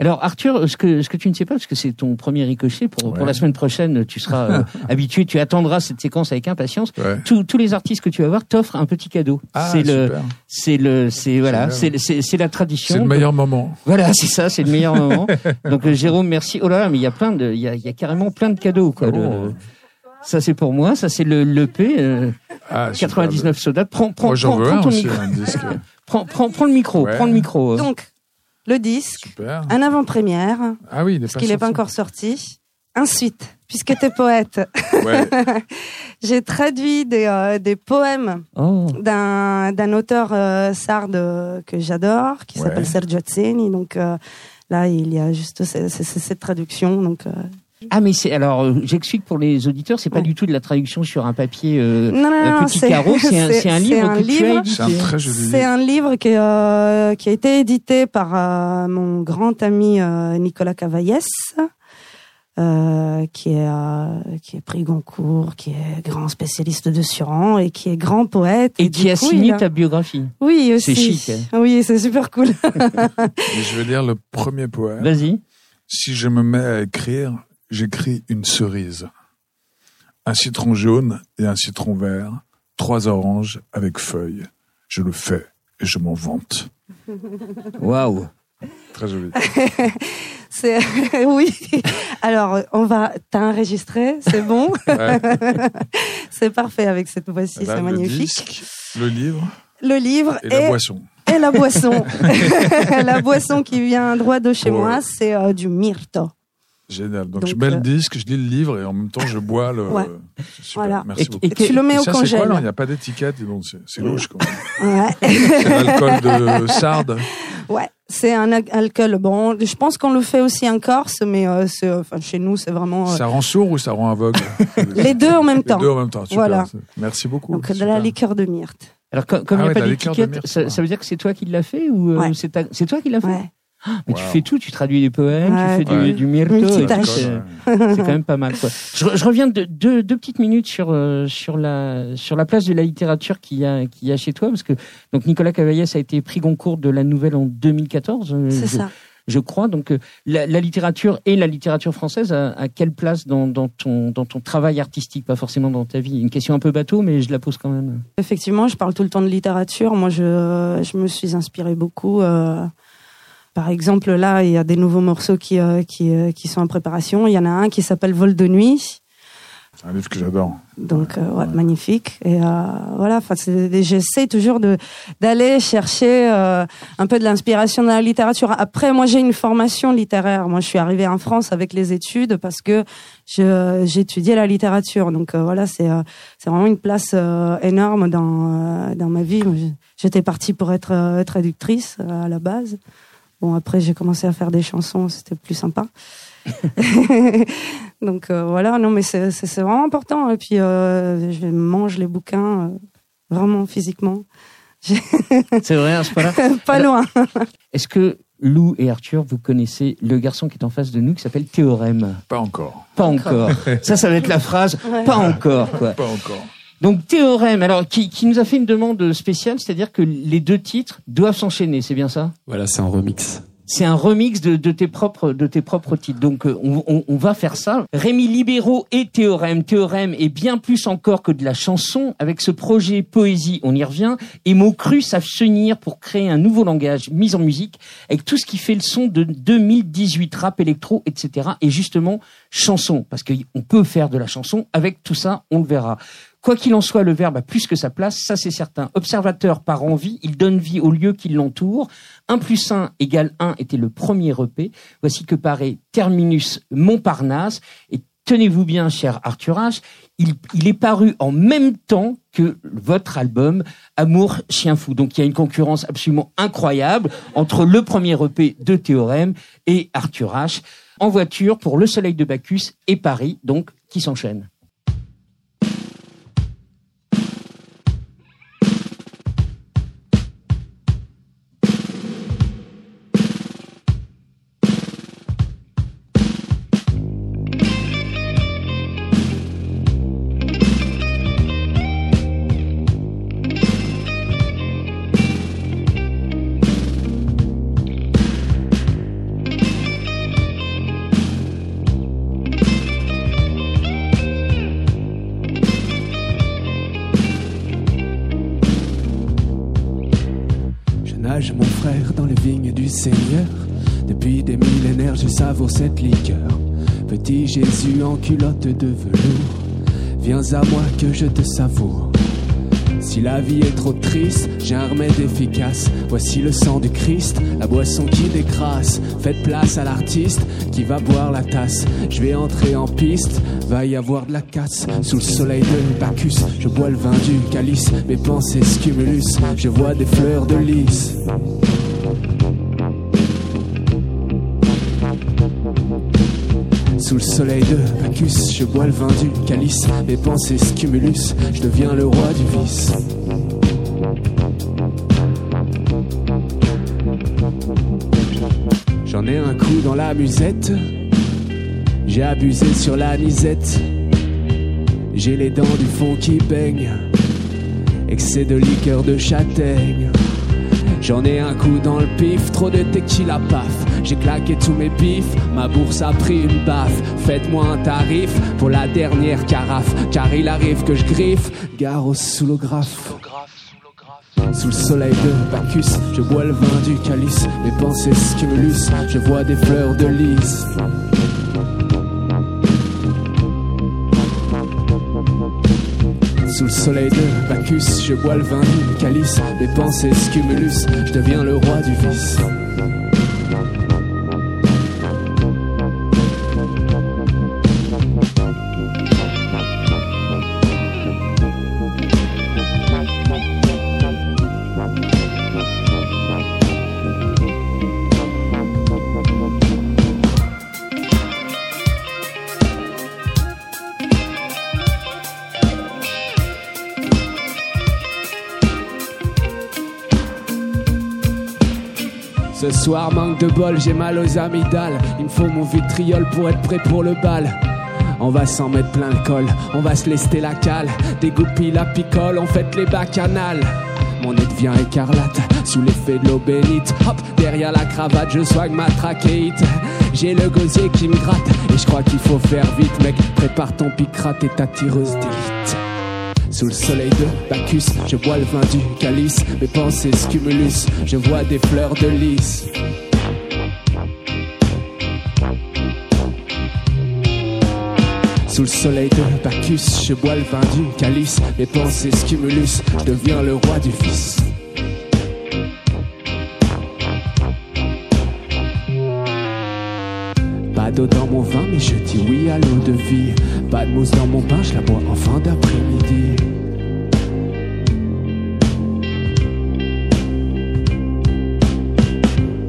Alors Arthur, ce que ce que tu ne sais pas, parce que c'est ton premier ricochet pour pour la semaine prochaine, tu seras euh, [laughs] habitué, tu attendras cette séquence avec impatience. Ouais. Tous, tous les artistes que tu vas voir t'offrent un petit cadeau. Ah, c'est le c'est le c'est voilà, c'est Génial. c'est c'est la tradition. C'est le meilleur moment. Voilà, c'est ça, c'est le meilleur moment. [laughs] Donc euh, Jérôme, merci. Oh là là, mais il y a plein de il y a, il y a carrément plein de cadeaux quoi. Le- ça c'est pour moi, ça c'est le l'EP euh, Ah, super. 99 sodas. Prends prends Moi, j'en prends, veux prends un ton aussi, micro. un disque. [laughs] Prends prends prends le micro, Ouais. prends le micro. Donc, le disque, Super. un avant-première, Ah oui, il est parce qu'il n'est pas encore sorti. Ensuite, puisque tu es poète, Ouais. [laughs] j'ai traduit des, euh, des poèmes Oh. d'un d'un auteur euh, sarde euh, que j'adore qui Ouais. s'appelle Sergio Azzeni donc euh, là il y a juste ce- ce- ce- cette traduction donc euh, Ah mais c'est alors euh, j'explique pour les auditeurs, c'est pas Ouais. du tout de la traduction sur un papier euh, non non un non petit c'est carreau, [laughs] c'est un, livre un que tu as livre- édité. C'est un très joli c'est livre. un livre qui, euh, qui a été édité par euh, mon grand ami euh, Nicolas Cavaillès, euh, qui est euh, qui est prix Goncourt, qui est grand spécialiste de Suran et qui est grand poète Et qui a coup, signé a- ta biographie. Oui aussi. C'est chic, hein. Oui c'est super cool. [laughs] [laughs] Et je vais lire le premier poème. Vas-y. Si je me mets à écrire, j'écris une cerise. Un citron jaune et un citron vert. Trois oranges avec feuilles. Je le fais et je m'en vante. [laughs] Waouh. Très joli. [laughs] C'est [laughs] oui. Alors on va t'as enregistré, c'est bon, Ouais. c'est parfait avec cette voix-ci, Là, c'est le magnifique. disque, le livre Le livre et la boisson. et la boisson. la boisson qui vient droit de chez Ouais. moi, c'est euh, du myrto. Génial. Donc, Donc, je mets le euh, disque, je lis le livre et en même temps je bois le. Ouais. Super. Voilà. Merci Et- beaucoup. et- tu le mets Et au ça, c'est quoi congèle. alors? Il n'y a pas d'étiquette, c'est louche. Quand même. Ouais. C'est l'alcool de Sardes. Ouais, c'est un al- alcool. Bon, je pense qu'on le fait aussi en Corse, mais euh, c'est, euh, enfin, chez nous, c'est vraiment euh, Ça rend sourd ou ça rend aveugle? [laughs] Les deux en même Les temps. deux en même temps. Super. Voilà. Merci beaucoup. Donc de la liqueur de myrte. Alors, co- comme il Ah n'y a ouais, pas de la liqueur de d'étiquette, myrte, ça, ça veut dire que c'est toi qui l'as fait ou euh, Ouais. c'est ta- c'est toi qui l'as fait? Mais tu fais tout, tu traduis des poèmes, Ouais. tu fais du, Ouais. du myrto, c'est quand même pas mal. Quoi. Je, re- je reviens de deux, deux petites minutes sur euh, sur la sur la place de la littérature qu'il y a qu'il y a chez toi parce que donc Nicolas Cavaillès a été prix Goncourt de la Nouvelle en 2014. euh, C'est je, ça. je crois. Donc euh, la, la littérature et la littérature française a, a quelle place dans, dans ton dans ton travail artistique, pas forcément dans ta vie. Une question un peu bateau, mais je la pose quand même. Effectivement, je parle tout le temps de littérature. Moi, je, je me suis inspirée beaucoup. euh, par exemple, là, il y a des nouveaux morceaux qui, euh, qui, euh, qui sont en préparation. Il y en a un qui s'appelle Vol de nuit. Un livre que j'adore. Donc, euh, ouais, magnifique. Et euh, voilà, enfin, c'est- j'essaie toujours de d'aller chercher euh, un peu de l'inspiration dans la littérature. Après, moi, j'ai une formation littéraire. Moi, je suis arrivée en France avec les études parce que étudié la littérature. Donc, euh, voilà, c'est euh, c'est vraiment une place euh, énorme dans euh, dans ma vie. J'étais partie pour être euh, traductrice euh, à la base. Bon, après, j'ai commencé à faire des chansons. C'était plus sympa. [laughs] Donc euh, voilà, non mais c'est c'est- c'est vraiment important. Et puis euh, je mange les bouquins euh, vraiment physiquement, [laughs] C'est vrai à ce point-là. [laughs] pas Alors- loin. Est-ce que Lou et Arthur, vous connaissez le garçon qui est en face de nous qui s'appelle Théorème? Pas encore. Pas encore. Ça, ça va être la phrase. Ouais. Pas encore, quoi. Pas encore. Donc Théorème, alors qui, qui nous a fait une demande spéciale, c'est-à-dire que les deux titres doivent s'enchaîner, c'est bien ça? Voilà, c'est un remix. C'est un remix de, de tes propres de tes propres titres. Donc euh, on, on, on va faire ça. Rémi Libéraux et Théorème. Théorème est bien plus encore que de la chanson. Avec ce projet poésie, on y revient. Et mots crus savent s'unir pour créer un nouveau langage mis en musique avec tout ce qui fait le son de 2018 rap électro, etc. Et justement chanson parce qu'on peut faire de la chanson avec tout ça. On le verra. Quoi qu'il en soit, le verbe a plus que sa place, ça c'est certain. Observateur par envie, il donne vie au lieu qui l'entoure. 1 plus 1 égale 1 était le premier EP. Voici que paraît Terminus Montparnasse. Et tenez-vous bien, cher Arthur H, il, est paru en même temps que votre album Amour Chien Fou. Donc il y a une concurrence absolument incroyable entre le premier EP de Théorème et Arthur H. En voiture pour Le Soleil de Bacchus et Paris, donc qui s'enchaînent. Savoure cette liqueur. Petit Jésus en culotte de velours, viens à moi que je te savoure. Si la vie est trop triste, j'ai un remède efficace. Voici le sang du Christ, la boisson qui décrasse. Faites place à l'artiste qui va boire la tasse. Je vais entrer en piste, va y avoir de la casse. Sous le soleil de Bacchus, je bois le vin du calice. Mes pensées stimulus, je vois des fleurs de lys. Sous le soleil de Bacchus, je bois le vin du calice. Mes pensées stimulus, je deviens le roi du vice. J'en ai un coup dans la musette. J'ai abusé sur la nisette. J'ai les dents du fond qui baignent. Excès de liqueur de châtaigne. J'en ai un coup dans le pif, trop de tequila paf. J'ai claqué tous mes pifs, ma bourse a pris une baffe. Faites-moi un tarif pour la dernière carafe, car il arrive que je griffe. Gare au soulographe. Sous le soleil de Bacchus, je bois le vin du calice. Mes pensées stimulus, je vois des fleurs de lys. Sous le soleil de Bacchus, je bois le vin du calice. Mes pensées stimulus, je deviens le roi du vice. Soir, manque de bol, j'ai mal aux amygdales. Il me faut mon vitriol pour être prêt pour le bal. On va s'en mettre plein le col, on va se lester la cale. Dégoupille la picole, on fête les bacchanales. Mon nez devient écarlate sous l'effet de l'eau bénite. Hop, derrière la cravate, je swag ma trachéite. J'ai le gosier qui me gratte et je crois qu'il faut faire vite, mec. Prépare ton picrate et ta tireuse d'élite. Sous le soleil de Bacchus, je bois le vin du calice. Mes pensées scumulus, je vois des fleurs de lys. Sous le soleil de Bacchus, je bois le vin du calice. Mes pensées scumulus, je deviens le roi du vice. D'eau dans mon vin, mais je dis oui à l'eau de vie. Pas de mousse dans mon pain, je la bois en fin d'après-midi.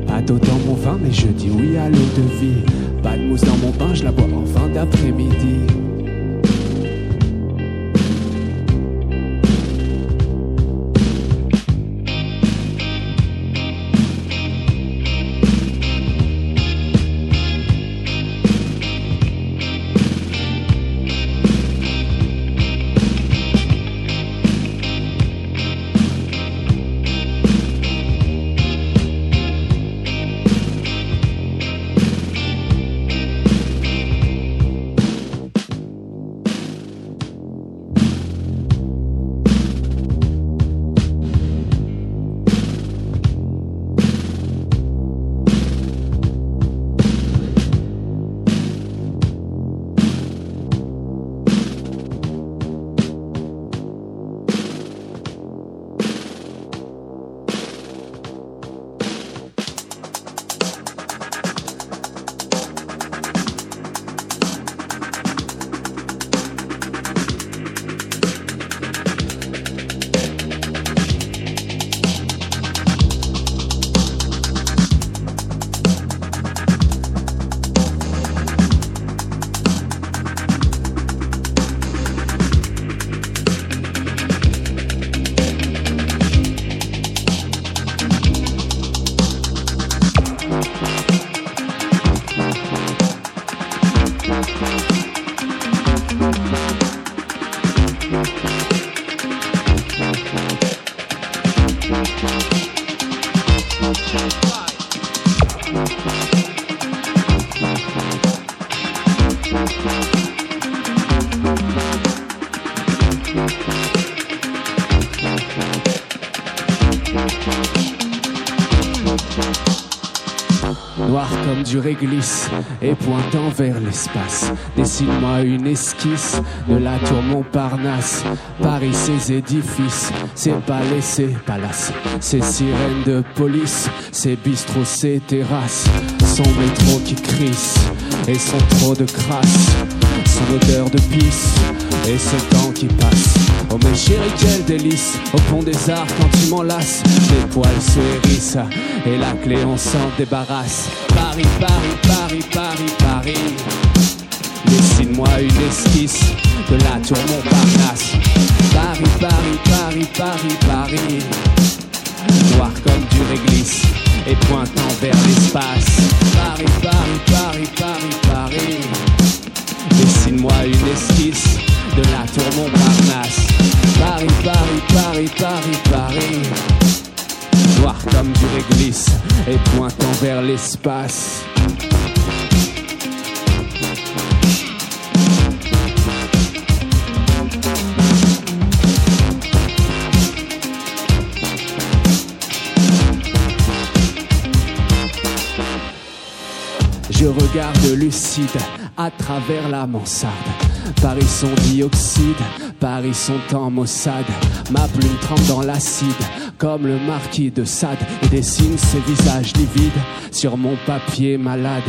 Pas d'eau dans mon vin, mais je dis oui à l'eau de vie. Pas de mousse dans mon pain, je la bois en fin d'après-midi. Réglisse et pointant vers l'espace. Dessine-moi une esquisse de la tour Montparnasse. Paris, ses édifices, ses palais, ses palaces, ses sirènes de police, ses bistrots, ses terrasses. Son métro qui crisse et son trop de crasse. Son odeur de pisse et ce temps qui passe. Oh mes chéris, quel délice Au pont des arts quand tu m'enlaces Tes poils se hérissent Et la clé on s'en débarrasse Paris, Paris, Paris, Paris, Paris Dessine-moi une esquisse De la tour Montparnasse Paris, Paris, Paris, Paris, Paris Noir comme du réglisse Et pointant vers l'espace Paris, Paris, Paris, Paris, Paris Dessine-moi une esquisse de la tour Montparnasse. Paris, Paris, Paris, Paris, Paris. Comme du réglisse et pointant vers l'espace. Je regarde lucide à travers la mansarde. Paris son dioxyde, Paris son temps maussade. Ma plume trempe dans l'acide, comme le marquis de Sade. Et dessine ses visages livides sur mon papier malade.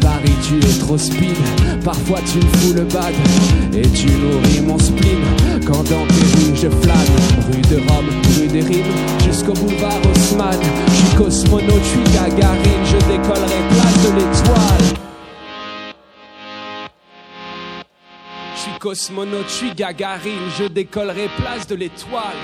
Paris, tu es trop speed, parfois tu me fous le bad. Et tu nourris mon spleen quand dans tes rues je flâne. Rue de Rome, rue des rimes, jusqu'au boulevard Haussmann. Je suis cosmonaute, je suis gagarine, je décollerai place de l'étoile. Cosmonaute, je gagarine, je décollerai place de l'étoile.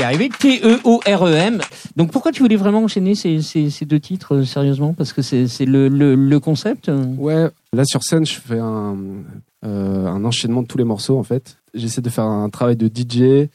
Y arriver, T-E-O-R-E-M. Donc pourquoi tu voulais vraiment enchaîner ces, deux titres, euh, sérieusement? Parce que c'est le, concept euh Ouais, là sur scène, je fais un, euh, un enchaînement de tous les morceaux en fait. J'essaie de faire un travail de DJ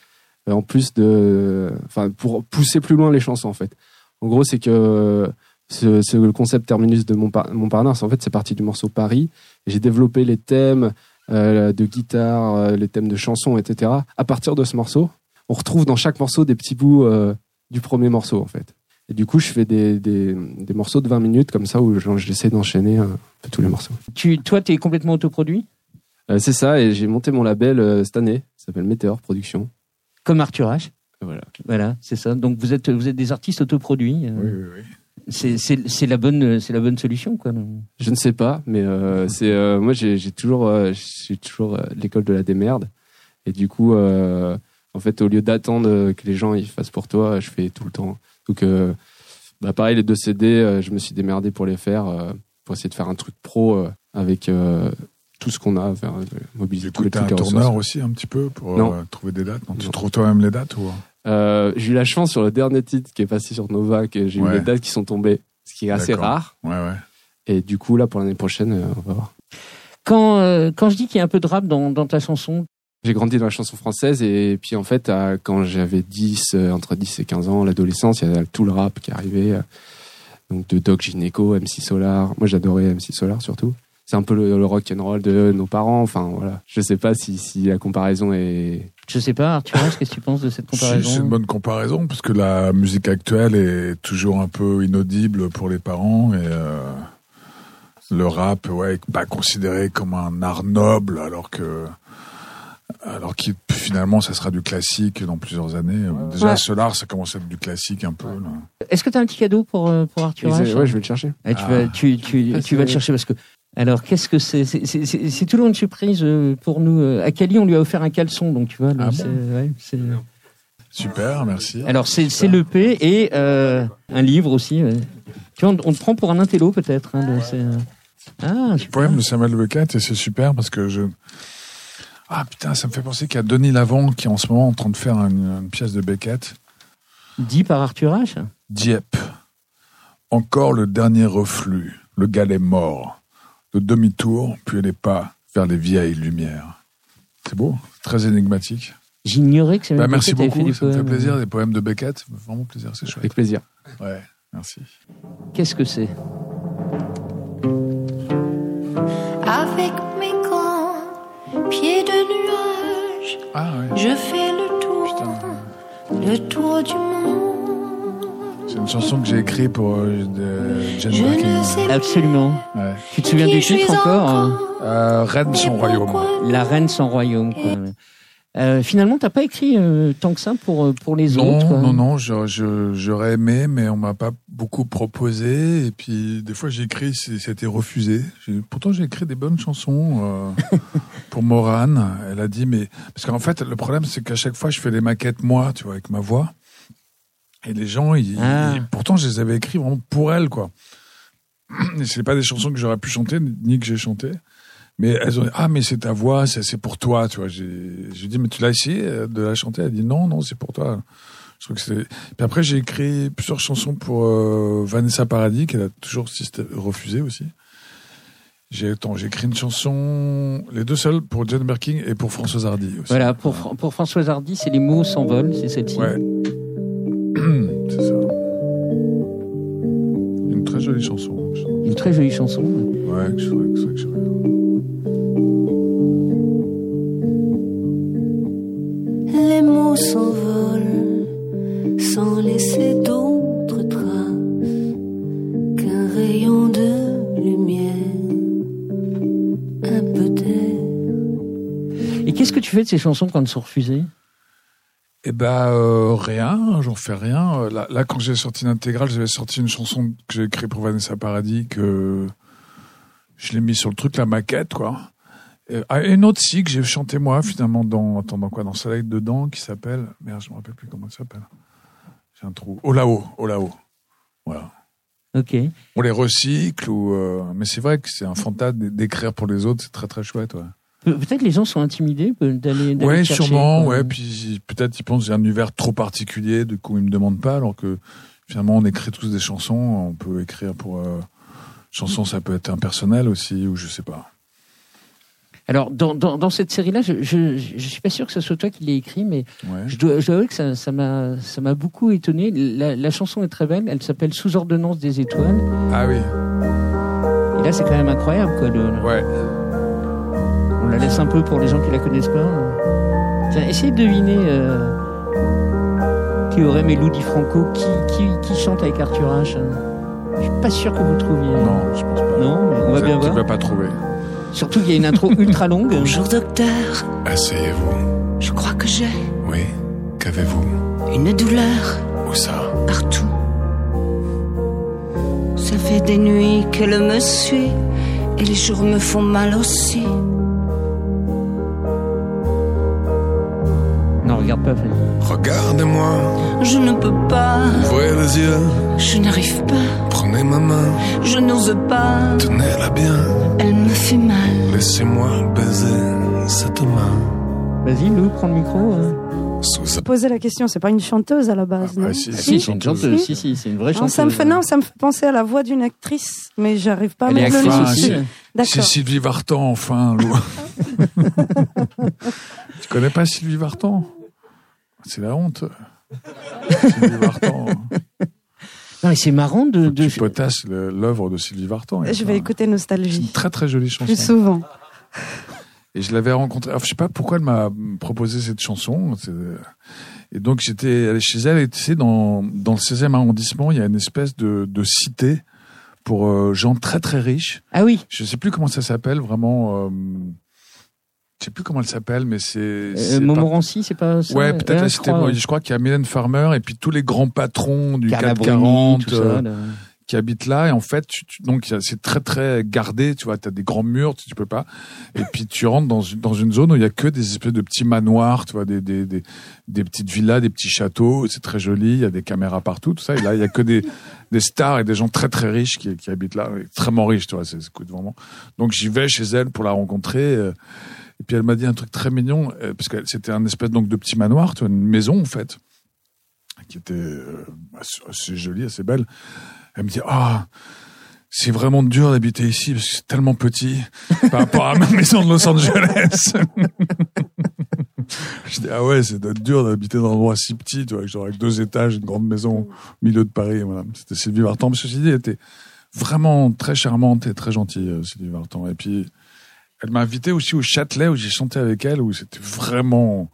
en plus de, enfin pour pousser plus loin les chansons en fait. En gros, c'est que ce- c'est le concept terminus de mon Montparnasse. En fait, c'est parti du morceau Paris. J'ai développé les thèmes de guitare, les thèmes de chansons, etc. À partir de ce morceau, on retrouve dans chaque morceau des petits bouts euh, du premier morceau en fait. Et du coup, je fais des, des, des morceaux de 20 minutes comme ça où j'essaie d'enchaîner un peu tous les morceaux. tu, Toi, tu es complètement autoproduit? Euh, c'est ça, et j'ai monté mon label euh, cette année. Ça s'appelle Météor Production. Comme Arthur H. Voilà. Voilà, c'est ça. Donc vous êtes, vous êtes des artistes autoproduits. euh, Oui, oui, oui. C'est c'est- c'est la bonne, c'est la bonne solution, quoi. Je ne sais pas, mais euh, c'est euh, moi j'ai toujours euh, j'ai toujours euh, l'école de la démerde. Et du coup, euh, en fait, au lieu d'attendre que les gens ils fassent pour toi, je fais tout le temps. Donc, euh, bah pareil, les deux CD, euh, je me suis démerdé pour les faire, euh, pour essayer de faire un truc pro euh, avec euh, tout ce qu'on a, faire, euh, mobiliser Du tous coup, les t'as un tourneur aussi un petit peu pour euh, trouver des dates? Non, tu Non. trouves toi-même les dates ou? Euh, j'ai eu la chance sur le dernier titre qui est passé sur Nova que j'ai eu les dates qui sont tombées, ce qui est assez rare. Ouais, ouais. Et du coup, là, pour l'année prochaine, euh, on va voir. Quand, euh, quand je dis qu'il y a un peu de rap dans, dans ta chanson, J'ai grandi dans la chanson française et puis en fait, quand j'avais 10, euh, entre 10 et 15 ans, l'adolescence, il y a tout le rap qui arrivait. euh, donc de Doc Gineco, MC Solar. Moi, j'adorais MC Solar surtout. C'est un peu le, le rock and roll de nos parents. Enfin, voilà. Je sais pas si, si la comparaison est. je sais pas, Arthur qu'est-ce que tu penses de cette [laughs] comparaison c'est une bonne comparaison, parce que la musique actuelle est toujours un peu inaudible pour les parents et euh, le rap, ouais, est pas considéré comme un art noble, alors que alors que finalement, ça sera du classique dans plusieurs années. Déjà, Ouais. Solar, ça commence à être du classique un peu. Est-ce que tu as un petit cadeau pour, euh, pour Arthur H Ouais, je vais le chercher. Eh, tu, Ah. vas, tu, tu, Ah, [laughs] tu vas le chercher parce que. Alors, qu'est-ce que c'est? C'est- toujours une surprise euh, pour nous. Euh, À Cali, on lui a offert un caleçon, donc tu vois. là, Ah bon ouais, Super, merci. Alors, c'est c'est l'EP et euh, un livre aussi. ouais. Tu vois, on, on te prend pour un intello peut-être. Hein, euh, Ah, Le poème de Samuel Beckett et c'est super parce que je ah putain ça me fait penser qu'il y a Denis Lavant qui est en ce moment en train de faire une, une pièce de Beckett. Dit par Arthur H. Dieppe. Encore le dernier reflux. Le galet mort. Le demi-tour puis les pas vers les vieilles lumières. C'est beau très énigmatique. J'ignorais que ça bah, merci fait beaucoup des ça me fait plaisir des poèmes de Beckett. Vraiment plaisir c'est chouette. Avec plaisir. ouais merci. Qu'est-ce que c'est? Avec mes pieds de nuages, ah je fais le tour, putain le tour du monde. c'est une chanson que j'ai écrite pour euh, de Jane Birkin Absolument. ouais. Tu te souviens du titre encore hein encore, euh, Reine son et royaume La reine sans royaume. Quoi. Euh, finalement, t'as pas écrit euh, tant que ça pour euh, pour les non, autres. quoi. Non, non, je- j'aurais aimé, mais on m'a pas beaucoup proposé. Et puis, des fois, j'ai écrit, c'est- c'était refusé. Pourtant, j'ai écrit des bonnes chansons euh, [laughs] pour Morane. Elle a dit, mais parce qu'en fait, le problème, c'est qu'à chaque fois, je fais les maquettes moi, tu vois, avec ma voix. Et les gens, ils, Ah. ils- pourtant, je les avais écrits vraiment pour elle, quoi. [clears throat] C'est pas des chansons que j'aurais pu chanter, ni que j'ai chanté. Mais elles ont dit, ah, mais c'est ta voix, c'est pour toi, tu vois. J'ai dit, mais tu l'as essayé euh, de la chanter? Elle dit, non, non, c'est pour toi. Je trouve que c'est. Puis après, j'ai écrit plusieurs chansons pour euh, Vanessa Paradis, qu'elle a toujours refusé aussi. J'ai écrit une chanson, les deux seules, pour Jane Birkin et pour Françoise Hardy aussi. Voilà, pour, pour Françoise Hardy, c'est les mots s'envolent, c'est celle-ci. Ouais. [clears throat] c'est ça. Une très jolie chanson. Une très jolie chanson. Ouais, que je que je que je. Les mots s'envolent sans laisser d'autres traces qu'un rayon de lumière, un peu d'air. Et qu'est-ce que tu fais de ces chansons quand elles sont refusées? Eh ben euh, rien, j'en fais rien. Euh, Là, là, quand j'ai sorti l'intégrale, j'avais sorti une chanson que j'ai écrite pour Vanessa Paradis que je l'ai mis sur le truc, la maquette, quoi. Et, ah, et une autre si que j'ai chanté moi finalement dans attends dans quoi? Dans Soleil dedans qui s'appelle merde je me rappelle plus comment ça s'appelle j'ai un trou oh là-haut oh là-haut voilà Ok. on les recycle ou euh, mais c'est vrai que c'est un fantasme d'écrire pour les autres c'est très très chouette ouais Pe- Peut-être les gens sont intimidés euh, d'aller. Ouais, chercher, sûrement, quoi. ouais. Puis peut-être ils pensent que j'ai un univers trop particulier, du coup ils me demandent pas, alors que finalement on écrit tous des chansons, on peut écrire pour euh, chansons, ça peut être impersonnel aussi, ou je sais pas. Alors, dans, dans, dans cette série-là, je, je, je suis pas sûr que ce soit toi qui l'ai écrit, mais Ouais. je dois, je dois avouer que ça, ça m'a, ça m'a beaucoup étonné. La, la chanson est très belle. Elle s'appelle Sous ordonnance des étoiles. Ah oui, Et là, c'est quand même incroyable, quoi. le- ouais. On la laisse un peu pour les gens qui la connaissent pas. Tiens, essayez de deviner euh, Théorème et Lou Franco qui, qui, qui chante avec Arthur H. hein? Je suis pas sûr que vous trouviez. Non, je pense pas. Non, mais on va Tu- bien Tu voir. vas pas trouver. Surtout qu'il y a une intro ultra longue. [laughs] Bonjour docteur, Asseyez-vous. je crois que j'ai Oui. Qu'avez-vous une douleur Où ça partout. Ça fait des nuits qu'elle me suit et les jours me font mal aussi. Non, regarde pas. Fanny. Regardez-moi. Je ne peux pas, Ouvrez les yeux. je n'arrive pas, Prenez ma main. je n'ose pas, Tenez-la bien. elle me fait mal. Laissez-moi baiser cette main. Vas-y, Lou, prends le micro. hein. Sous Poser la question, c'est pas une chanteuse à la base, Ah, non bah, si, Si, c'est une chanteuse. Si. Si, c'est une vraie Non, chanteuse. ça me fait non, ça me fait penser à la voix d'une actrice, mais j'arrive pas à mettre le nom. C'est-. Sylvie Vartan, enfin, [laughs] tu connais pas Sylvie Vartan? C'est la honte. Sylvie Vartan. Non, mais c'est marrant de. de... Tu potasses l'œuvre de Sylvie Vartan. Je vais écouter C'est une Nostalgie. très très jolie chanson. Plus souvent. Et je l'avais rencontrée. Alors, je sais pas pourquoi elle m'a proposé cette chanson. Et donc j'étais allé chez elle. Et tu sais, dans dans le 16e arrondissement, il y a une espèce de, de cité pour euh, gens très très riches. Ah oui. Je sais plus comment ça s'appelle vraiment. Euh, je sais plus comment elle s'appelle, mais c'est. Euh, c'est pas- Montmorency, c'est pas ça? Ouais, peut-être la cité. Je crois qu'il y a Mylène Farmer et puis tous les grands patrons du Carla 440 Bruni, tout ça, euh, là. Qui habitent là. Et en fait, tu- tu- donc c'est très très gardé. Tu vois, t'as des grands murs, tu, tu peux pas. Et puis tu rentres dans une, dans une zone où il y a que des espèces de petits manoirs, tu vois, des des des, des petites villas, des petits châteaux. C'est très joli. Il y a des caméras partout, tout ça. Et là, il y a que des [laughs] des stars et des gens très très riches qui, qui habitent là, extrêmement riches, tu vois. C'est cool, vraiment. Donc j'y vais chez elle pour la rencontrer. euh, et puis elle m'a dit un truc très mignon, euh, parce que c'était un espèce donc de petit manoir, tu vois, une maison en fait, qui était euh, assez jolie, assez belle. Elle me dit ah. c'est vraiment dur d'habiter ici parce que c'est tellement petit par rapport à ma [laughs] maison de Los Angeles. [laughs] je dis ah ouais, c'est dur d'habiter dans un endroit si petit, tu vois, genre avec deux étages, une grande maison au milieu de Paris. Voilà. C'était Sylvie Vartan. Mais ceci dit, elle était vraiment très charmante et très gentille, euh, Sylvie Vartan. Et puis, elle m'a invité aussi au Châtelet où j'ai chanté avec elle, où c'était vraiment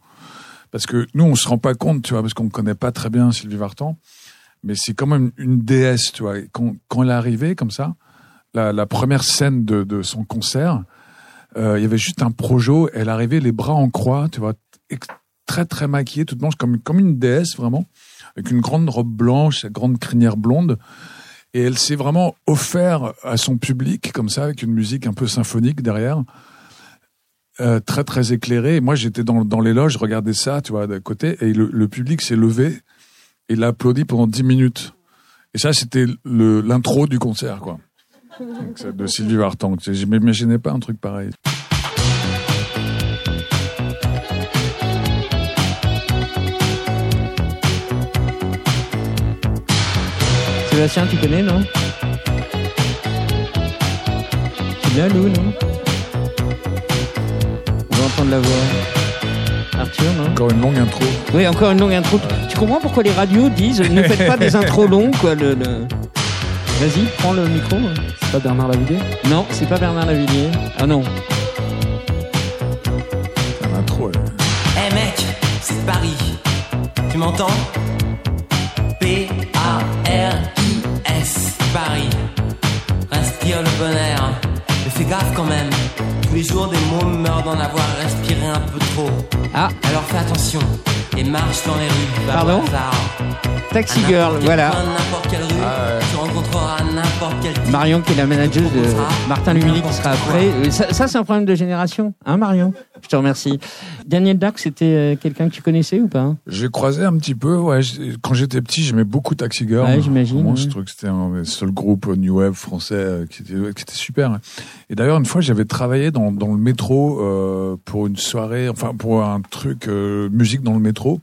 parce que nous on se rend pas compte, tu vois, parce qu'on connaît pas très bien Sylvie Vartan, mais c'est quand même une déesse, tu vois. Quand, elle est arrivée comme ça, la, première scène de, son concert, euh, il y avait juste un projo. Elle arrivait les bras en croix, tu vois, très très maquillée, toute blanche, comme comme une déesse vraiment, avec une grande robe blanche, sa grande crinière blonde. Et elle s'est vraiment offert à son public comme ça, avec une musique un peu symphonique derrière. Euh, très très éclairé. Et moi, j'étais dans, dans les loges, je regardais ça, tu vois, d'à côté, et le public s'est levé et il a applaudi pendant 10 minutes. Et ça, c'était l'intro du concert, quoi. Donc, de Sylvie Vartan. Tu Je m'imaginais pas un truc pareil. Sébastien, tu connais, non? C'est bien, Lou, non? On va entendre la voix. Arthur, non Encore une longue intro. Oui, encore une longue intro. Tu comprends pourquoi les radios disent ne faites pas des [laughs] intros longues, quoi. Le, le- Vas-y, prends le micro. C'est pas Bernard Lavillier Non, c'est pas Bernard Lavillier. Ah non. C'est une intro. elle. Eh mec, c'est Paris. Tu m'entends P-A-R-I-S, Paris. Respire le bon air. Mais fais gaffe quand même. Tous les jours, des mômes meurent d'en avoir respiré un peu trop. Ah, Alors fais attention et marche dans les rues. Pardon. Taxi Girl, voilà. type. Marion qui est la manager de Martin Luminé qui sera après. Euh, Ça, ça, c'est un problème de génération, hein Marion? Je te remercie. Daniel Dark, c'était euh, quelqu'un que tu connaissais ou pas? J'ai croisé un petit peu, ouais. Quand j'étais petit, j'aimais beaucoup Taxi Girl. Ouais, j'imagine, ouais. Je trouvais que c'était un des seuls groupes New Wave français euh, qui était, qui était super. Et d'ailleurs, une fois, j'avais travaillé dans, dans le métro euh, pour une soirée, enfin pour un truc euh, musique dans le métro.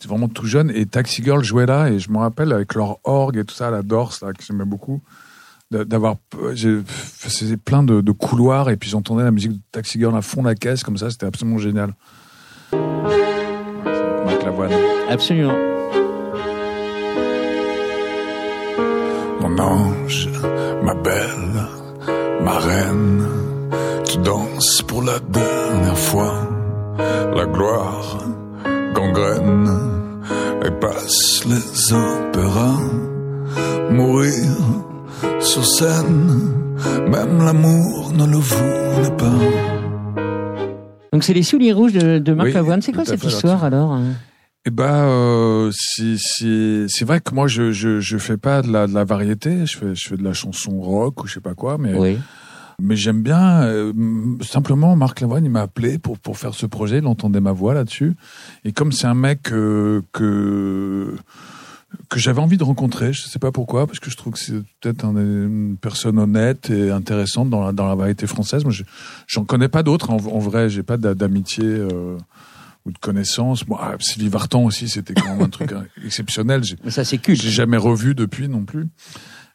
J'étais vraiment tout jeune et Taxi Girl jouait là et je me rappelle avec leur orgue et tout ça, la Dorse là que j'aimais beaucoup, d'a- d'avoir, j'ai faisais plein de, de couloirs et puis j'entendais la musique de Taxi Girl à fond la caisse comme ça, c'était absolument génial. Marc Lavoine. Absolument. Mon ange, ma belle, ma reine, tu danses pour la dernière fois. La gloire gangrène et passe les opéras. Mourir sur scène, même l'amour ne le voulait pas. Donc c'est les souliers rouges de, de Marc Oui, Lavoine. C'est quoi cette histoire alors hein? Eh ben, euh, c'est vrai que moi je je je fais pas de la de la variété, je fais je fais de la chanson rock ou je sais pas quoi, mais Oui. Mais j'aime bien euh, simplement Marc Lavoine il m'a appelé pour pour faire ce projet, il entendait ma voix là-dessus et comme c'est un mec euh, que que j'avais envie de rencontrer, je sais pas pourquoi, parce que je trouve que c'est peut-être un- une personne honnête et intéressante dans la dans la variété française. Moi, je- j'en connais pas d'autres en, en vrai, j'ai pas d'a- d'amitié. euh, ou de connaissances. Bon, ah, Sylvie Vartan aussi, c'était quand même un truc [laughs] exceptionnel. Mais ça c'est culte. j'ai jamais revu depuis non plus.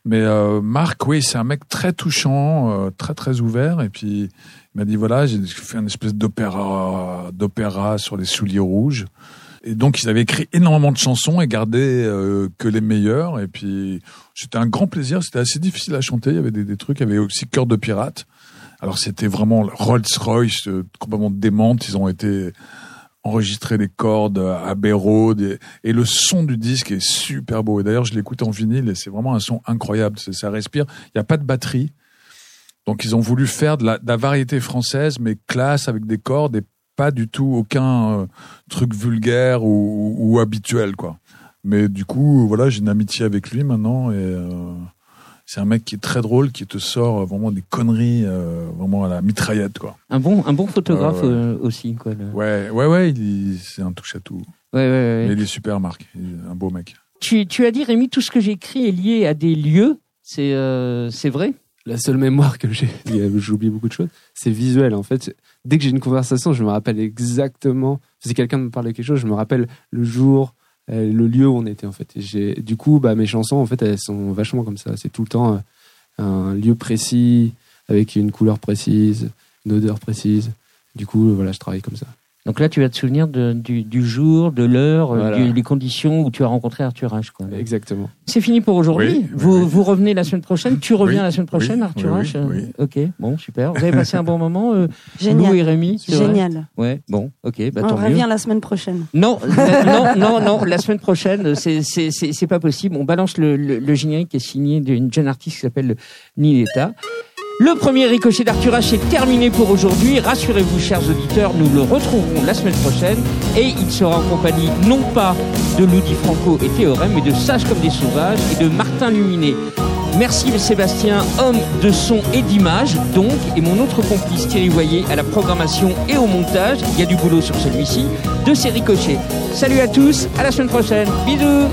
Mais euh, Marc, oui, c'est un mec très touchant, euh, très très ouvert. Et puis il m'a dit voilà, j'ai fait une espèce d'opéra, d'opéra sur les souliers rouges. Et donc ils avaient écrit énormément de chansons et gardé euh, que les meilleures. Et puis c'était un grand plaisir. C'était assez difficile à chanter. Il y avait des, des trucs. Il y avait aussi Cœur de pirate. Alors c'était vraiment Rolls Royce euh, complètement démente. Ils ont été enregistrer les cordes à Road et, le son du disque est super beau. Et d'ailleurs, je l'écoute en vinyle et c'est vraiment un son incroyable. Ça respire. Il n'y a pas de batterie. Donc, ils ont voulu faire de la, de la variété française, mais classe avec des cordes et pas du tout aucun euh, truc vulgaire ou, ou habituel, quoi. Mais du coup, voilà, j'ai une amitié avec lui maintenant et euh, c'est un mec qui est très drôle, qui te sort vraiment des conneries, euh, vraiment à la mitraillette, quoi. Un bon, un bon photographe Ouais, ouais. euh, aussi quoi. le- Ouais, ouais, ouais, il, c'est un touche à tout. Ouais, ouais, ouais. Mais il est super, Marc. Il est un beau mec. Tu, tu as dit Rémi, tout ce que j'écris est lié à des lieux. C'est euh, c'est vrai? La seule mémoire que j'ai, [laughs] j'oublie beaucoup de choses, c'est visuel. En fait, dès que j'ai une conversation, je me rappelle exactement. Si quelqu'un me parle de quelque chose, je me rappelle le jour, euh, le lieu où on était. En fait, du coup, bah, mes chansons, en fait, elles sont vachement comme ça. C'est tout le temps euh, un lieu précis, avec une couleur précise, une odeur précise. Du coup, voilà, je travaille comme ça. Donc là, tu vas te souvenir de, du, du jour, de l'heure, euh, Voilà. des conditions où tu as rencontré Arthur H. Quoi. Exactement. C'est fini pour aujourd'hui. Oui, vous, oui. vous revenez la semaine prochaine. Tu reviens Oui, la semaine prochaine, oui, Arthur oui, H. oui, oui. Ok, bon, super. Vous avez passé un bon moment, euh, Lou Génial. et Rémi. Génial. Ouais, bon, ok, bah On tant mieux. revient la semaine prochaine. Non, euh, non, non, non. La semaine prochaine, c'est c'est c'est c'est pas possible. On balance le, le, le générique qui est signé d'une jeune artiste qui s'appelle Niletta. Le premier ricochet d'Arthur H est terminé pour aujourd'hui. Rassurez-vous, chers auditeurs, nous le retrouverons la semaine prochaine et il sera en compagnie non pas de Ludi Franco et Théorème, mais de Sages comme des sauvages et de Martin Luminé. Merci Sébastien, homme de son et d'image, donc, et mon autre complice Thierry Voyer à la programmation et au montage. Il y a du boulot sur celui-ci, de ces ricochets. Salut à tous, à la semaine prochaine. Bisous